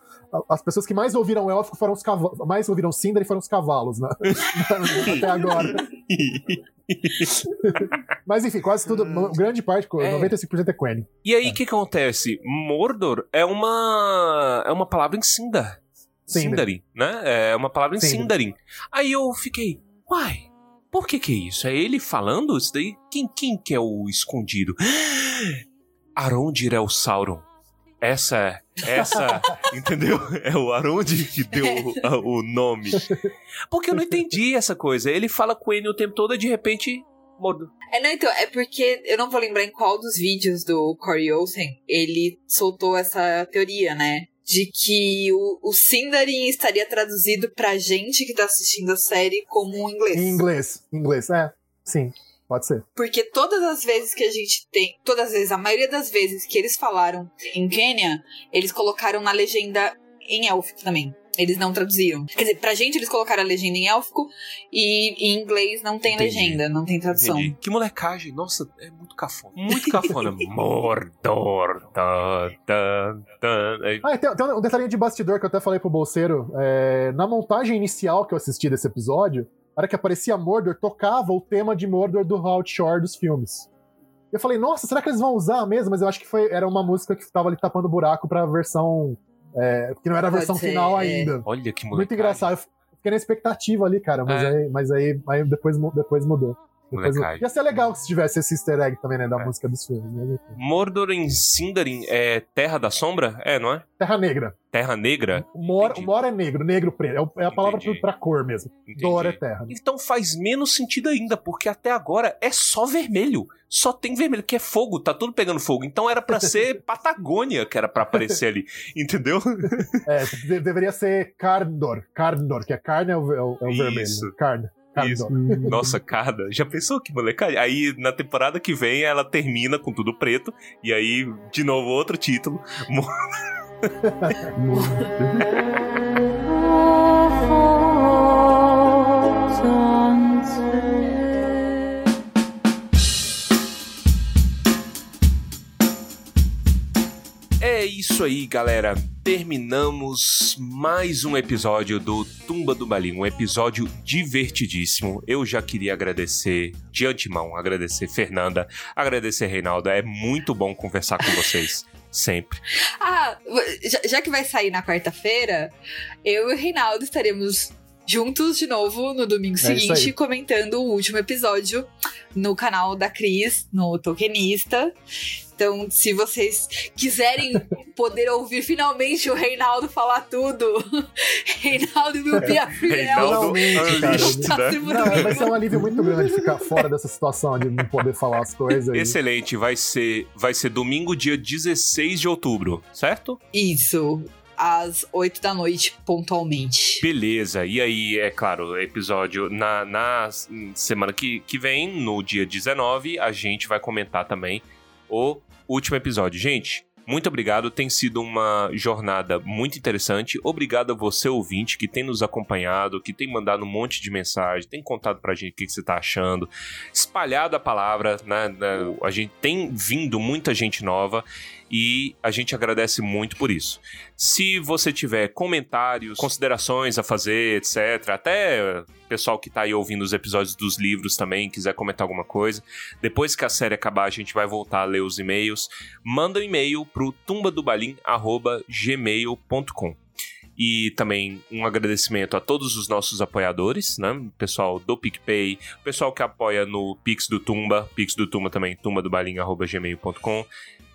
As pessoas que mais ouviram élfico foram os cavalos, mais ouviram Sindarin foram os cavalos, né? [laughs] Até agora. [laughs] Mas enfim, quase tudo, grande parte, É. 95% é Quen. E aí o que que acontece? Mordor é uma é uma palavra em Sindar. Sindarin. Sindarin, né? É uma palavra em. Sindarin. Aí eu fiquei, uai, por que que é isso? É ele falando isso daí? Quem, quem que é o escondido? [gasps] Arondir é o Sauron. Essa, essa, [laughs] entendeu? É o Arondir que deu o, o nome. Porque eu não entendi essa coisa. Ele fala com ele o tempo todo e de repente... Mordor. É, não, então, é porque eu não vou lembrar em qual dos vídeos do Corey Olsen ele soltou essa teoria, né? De que o, o Sindarin estaria traduzido pra gente que tá assistindo a série como um inglês. Em inglês, em inglês, é, sim, pode ser. Porque todas as vezes que a gente tem, todas as vezes, a maioria das vezes que eles falaram em Quênia, eles colocaram na legenda em élfico também. Eles não traduziram. Quer dizer, pra gente eles colocaram a legenda em élfico e em inglês não tem Entendi. legenda, não tem tradução. Entendi. Que molecagem. Nossa, é muito cafona. Muito cafona. [laughs] Mordor. Tan, tan, tan. É, Ah, tem, tem um detalhinho de bastidor que eu até falei pro Bolseiro. é, na montagem inicial que eu assisti desse episódio, na hora que aparecia Mordor, tocava o tema de Mordor do Howard Shore dos filmes. Eu falei, nossa, será que eles vão usar mesmo? Mas eu acho que foi, era uma música que tava ali tapando buraco pra versão. É, que não era a versão ser, final é. ainda. Olha que molecagem. Muito engraçado. Eu fiquei na expectativa ali, cara, mas, É. aí, mas aí, aí depois, depois mudou. Depois. Ia ser legal se tivesse esse easter egg também, né, da É. música dos filmes. Enfim. Mordor em Sindarin é Terra da Sombra? É, não é? Terra Negra. Terra Negra? Mor, Mor é negro, negro preto. É É a palavra Entendi. pra cor mesmo. Entendi. Dor é terra. Então faz menos sentido ainda, porque até agora é só vermelho. Só tem vermelho, que é fogo, tá tudo pegando fogo. Então era pra ser [laughs] Patagônia que era pra aparecer ali, entendeu? É, de- deveria ser Carndor. Carndor, que é carne é o, é o- é o vermelho. né? Isso. Carndor. Nossa, cada. Já pensou que molecagem? Aí na temporada que vem ela termina com tudo preto, e aí de novo outro título. [laughs] isso aí, galera. Terminamos mais um episódio do Tumba do Balim, um episódio divertidíssimo. Eu já queria agradecer de antemão, agradecer Fernanda, agradecer Reinaldo. É muito bom conversar com vocês [laughs] sempre. Ah, já, já que vai sair na quarta-feira, eu e o Reinaldo estaremos juntos de novo no domingo É seguinte, aí. comentando o último episódio no canal da Cris, no Tokenista. Então, se vocês quiserem [laughs] poder ouvir finalmente o Reinaldo falar tudo, [laughs] Reinaldo will be a free Reinaldo Finalmente, cara. Unleashed, né? Vai ser um alívio muito grande ficar fora dessa situação de não poder falar as coisas. e- Excelente, vai ser, vai ser domingo, dia 16 de outubro, certo? Isso, às 8 da noite, pontualmente. Beleza, e aí, é claro, episódio na, na semana que, que vem, no dia 19, a gente vai comentar também o último episódio. Gente, muito obrigado, tem sido uma jornada muito interessante. Obrigado a você, ouvinte, que tem nos acompanhado, que tem mandado um monte de mensagem, tem contado pra gente o que, que você tá achando, espalhado a palavra, né? né, A gente tem vindo muita gente nova e a gente agradece muito por isso. Se você tiver comentários, considerações a fazer, etc., até pessoal que tá aí ouvindo os episódios dos livros também, quiser comentar alguma coisa, depois que a série acabar, a gente vai voltar a ler os e-mails. Manda um e-mail pro tumbadobalim@gmail.com. E também um agradecimento a todos os nossos apoiadores, né? O pessoal do PicPay, o pessoal que apoia no Pix do Tumba, Pix do Tumba também, tumbadobalim.gmail.com.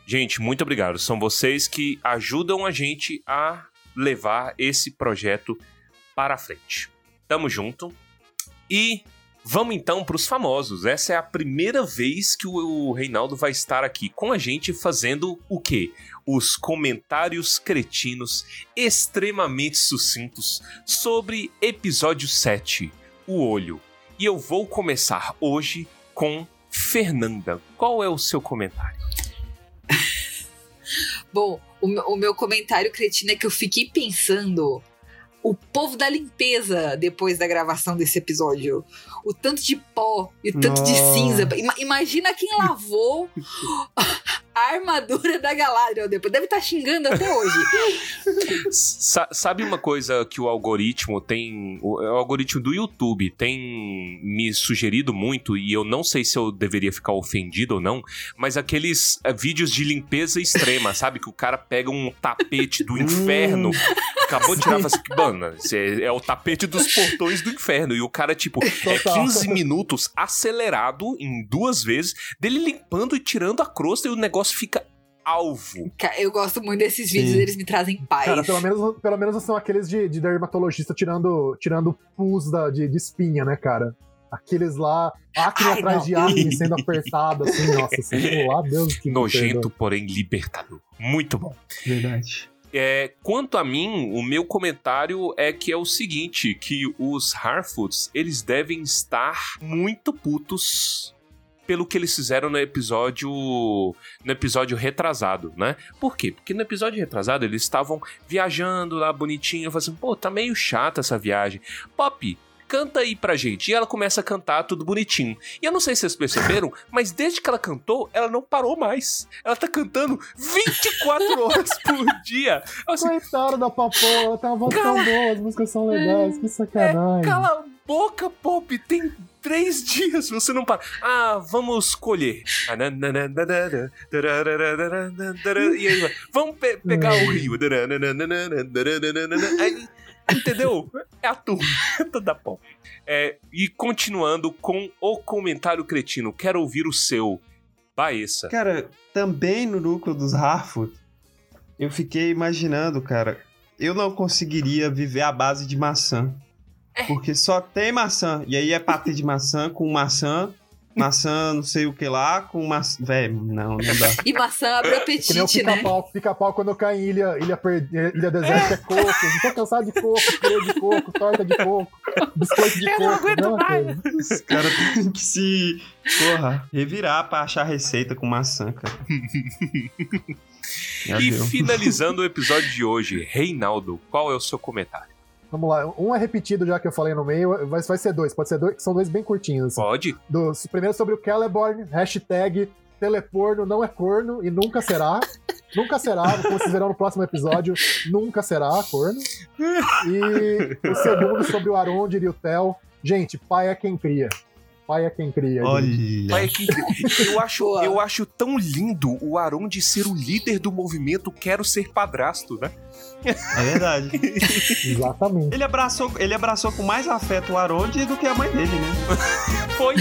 Gente, muito obrigado. São vocês que ajudam a gente a levar esse projeto para frente. Tamo junto. E vamos então para os famosos. Essa é a primeira vez que o Reinaldo vai estar aqui com a gente fazendo o quê? Os comentários cretinos extremamente sucintos sobre episódio 7, O Olho. E eu vou começar hoje com Fernanda. Qual é o seu comentário? [laughs] Bom, o, meu- comentário cretino é que eu fiquei pensando o povo da limpeza depois da gravação desse episódio. O tanto de pó e o tanto de Nossa. cinza. Ima- imagina quem lavou [laughs] a armadura da Galadriel depois. Deve estar xingando até hoje. Sa- sabe uma coisa que o algoritmo tem. O, o algoritmo do YouTube tem me sugerido muito, e eu não sei se eu deveria ficar ofendido ou não, mas aqueles eh, vídeos de limpeza extrema, [laughs] sabe? Que o cara pega um tapete do inferno, acabou de tirar e fala assim: mano, é, é o tapete dos portões do inferno. E o cara, tipo, é Total. 15 minutos acelerado em duas vezes, dele limpando e tirando a crosta e o negócio fica alvo. Eu gosto muito desses Sim. vídeos, eles me trazem paz. Cara, pelo menos, pelo menos são aqueles de, de dermatologista tirando, tirando pus da, de, de espinha, né, cara? Aqueles lá, acne Ai, atrás não. de acne sendo apertado, assim, [laughs] nossa, assim, lá, Deus que Nojento, porém libertador. Muito bom. Verdade. É, quanto a mim, o meu comentário é que é o seguinte, que os Harfoots, eles devem estar muito putos pelo que eles fizeram no episódio no episódio retrasado, né? Por quê? Porque no episódio retrasado eles estavam viajando lá bonitinho, falei assim, pô, tá meio chata essa viagem. Pop, canta aí pra gente. E ela começa a cantar tudo bonitinho. E eu não sei se vocês perceberam, [laughs] mas desde que ela cantou, ela não parou mais. Ela tá cantando 24 [laughs] horas por dia. Assim, Coitada da Papola, ela tem uma voz tão boa, as músicas são legais, que sacanagem. Cala a boca, Pop, tem três dias, você não para. Ah, vamos colher. E aí, vamos pe- pegar o rio. Aí, entendeu? É a turma [laughs] da Pop. É, e continuando com o comentário cretino, quero ouvir o seu. Baessa. Cara, também no núcleo dos Harfoot, eu fiquei imaginando, cara, eu não conseguiria viver à base de maçã. Porque só tem maçã. E aí é patê de maçã com maçã, maçã não sei o que lá, com maçã. Velho, não, não dá. E maçã abre o Que nem o apetite, né? pica-pau. Quando cai em ilha, ilha, per... ilha deserta é coco. Não tô cansado de coco, purê de coco, torta de coco, biscoito de coco. mesma coisa. Os caras têm que se, porra, revirar pra achar receita com maçã, cara. [laughs] E finalizando o episódio de hoje, Reinaldo, qual é o seu comentário? Vamos lá, um é repetido já que eu falei no meio, vai, vai ser dois, pode ser dois, são dois bem curtinhos. assim. Pode? Do, primeiro sobre o Celeborn, hashtag teleporno não é corno e nunca será. [laughs] nunca será, como vocês verão no próximo episódio, nunca será corno. E o segundo sobre o Arondir e o Tel. Gente, pai é quem cria. Pai é quem cria. gente. Pai Olha. é que- eu, [laughs] acho, eu acho tão lindo o Aron de ser o líder do movimento Quero Ser Padrasto, né? É verdade. [laughs] Exatamente. Ele abraçou, ele abraçou com mais afeto o Aronde do que a mãe dele, né? Foi.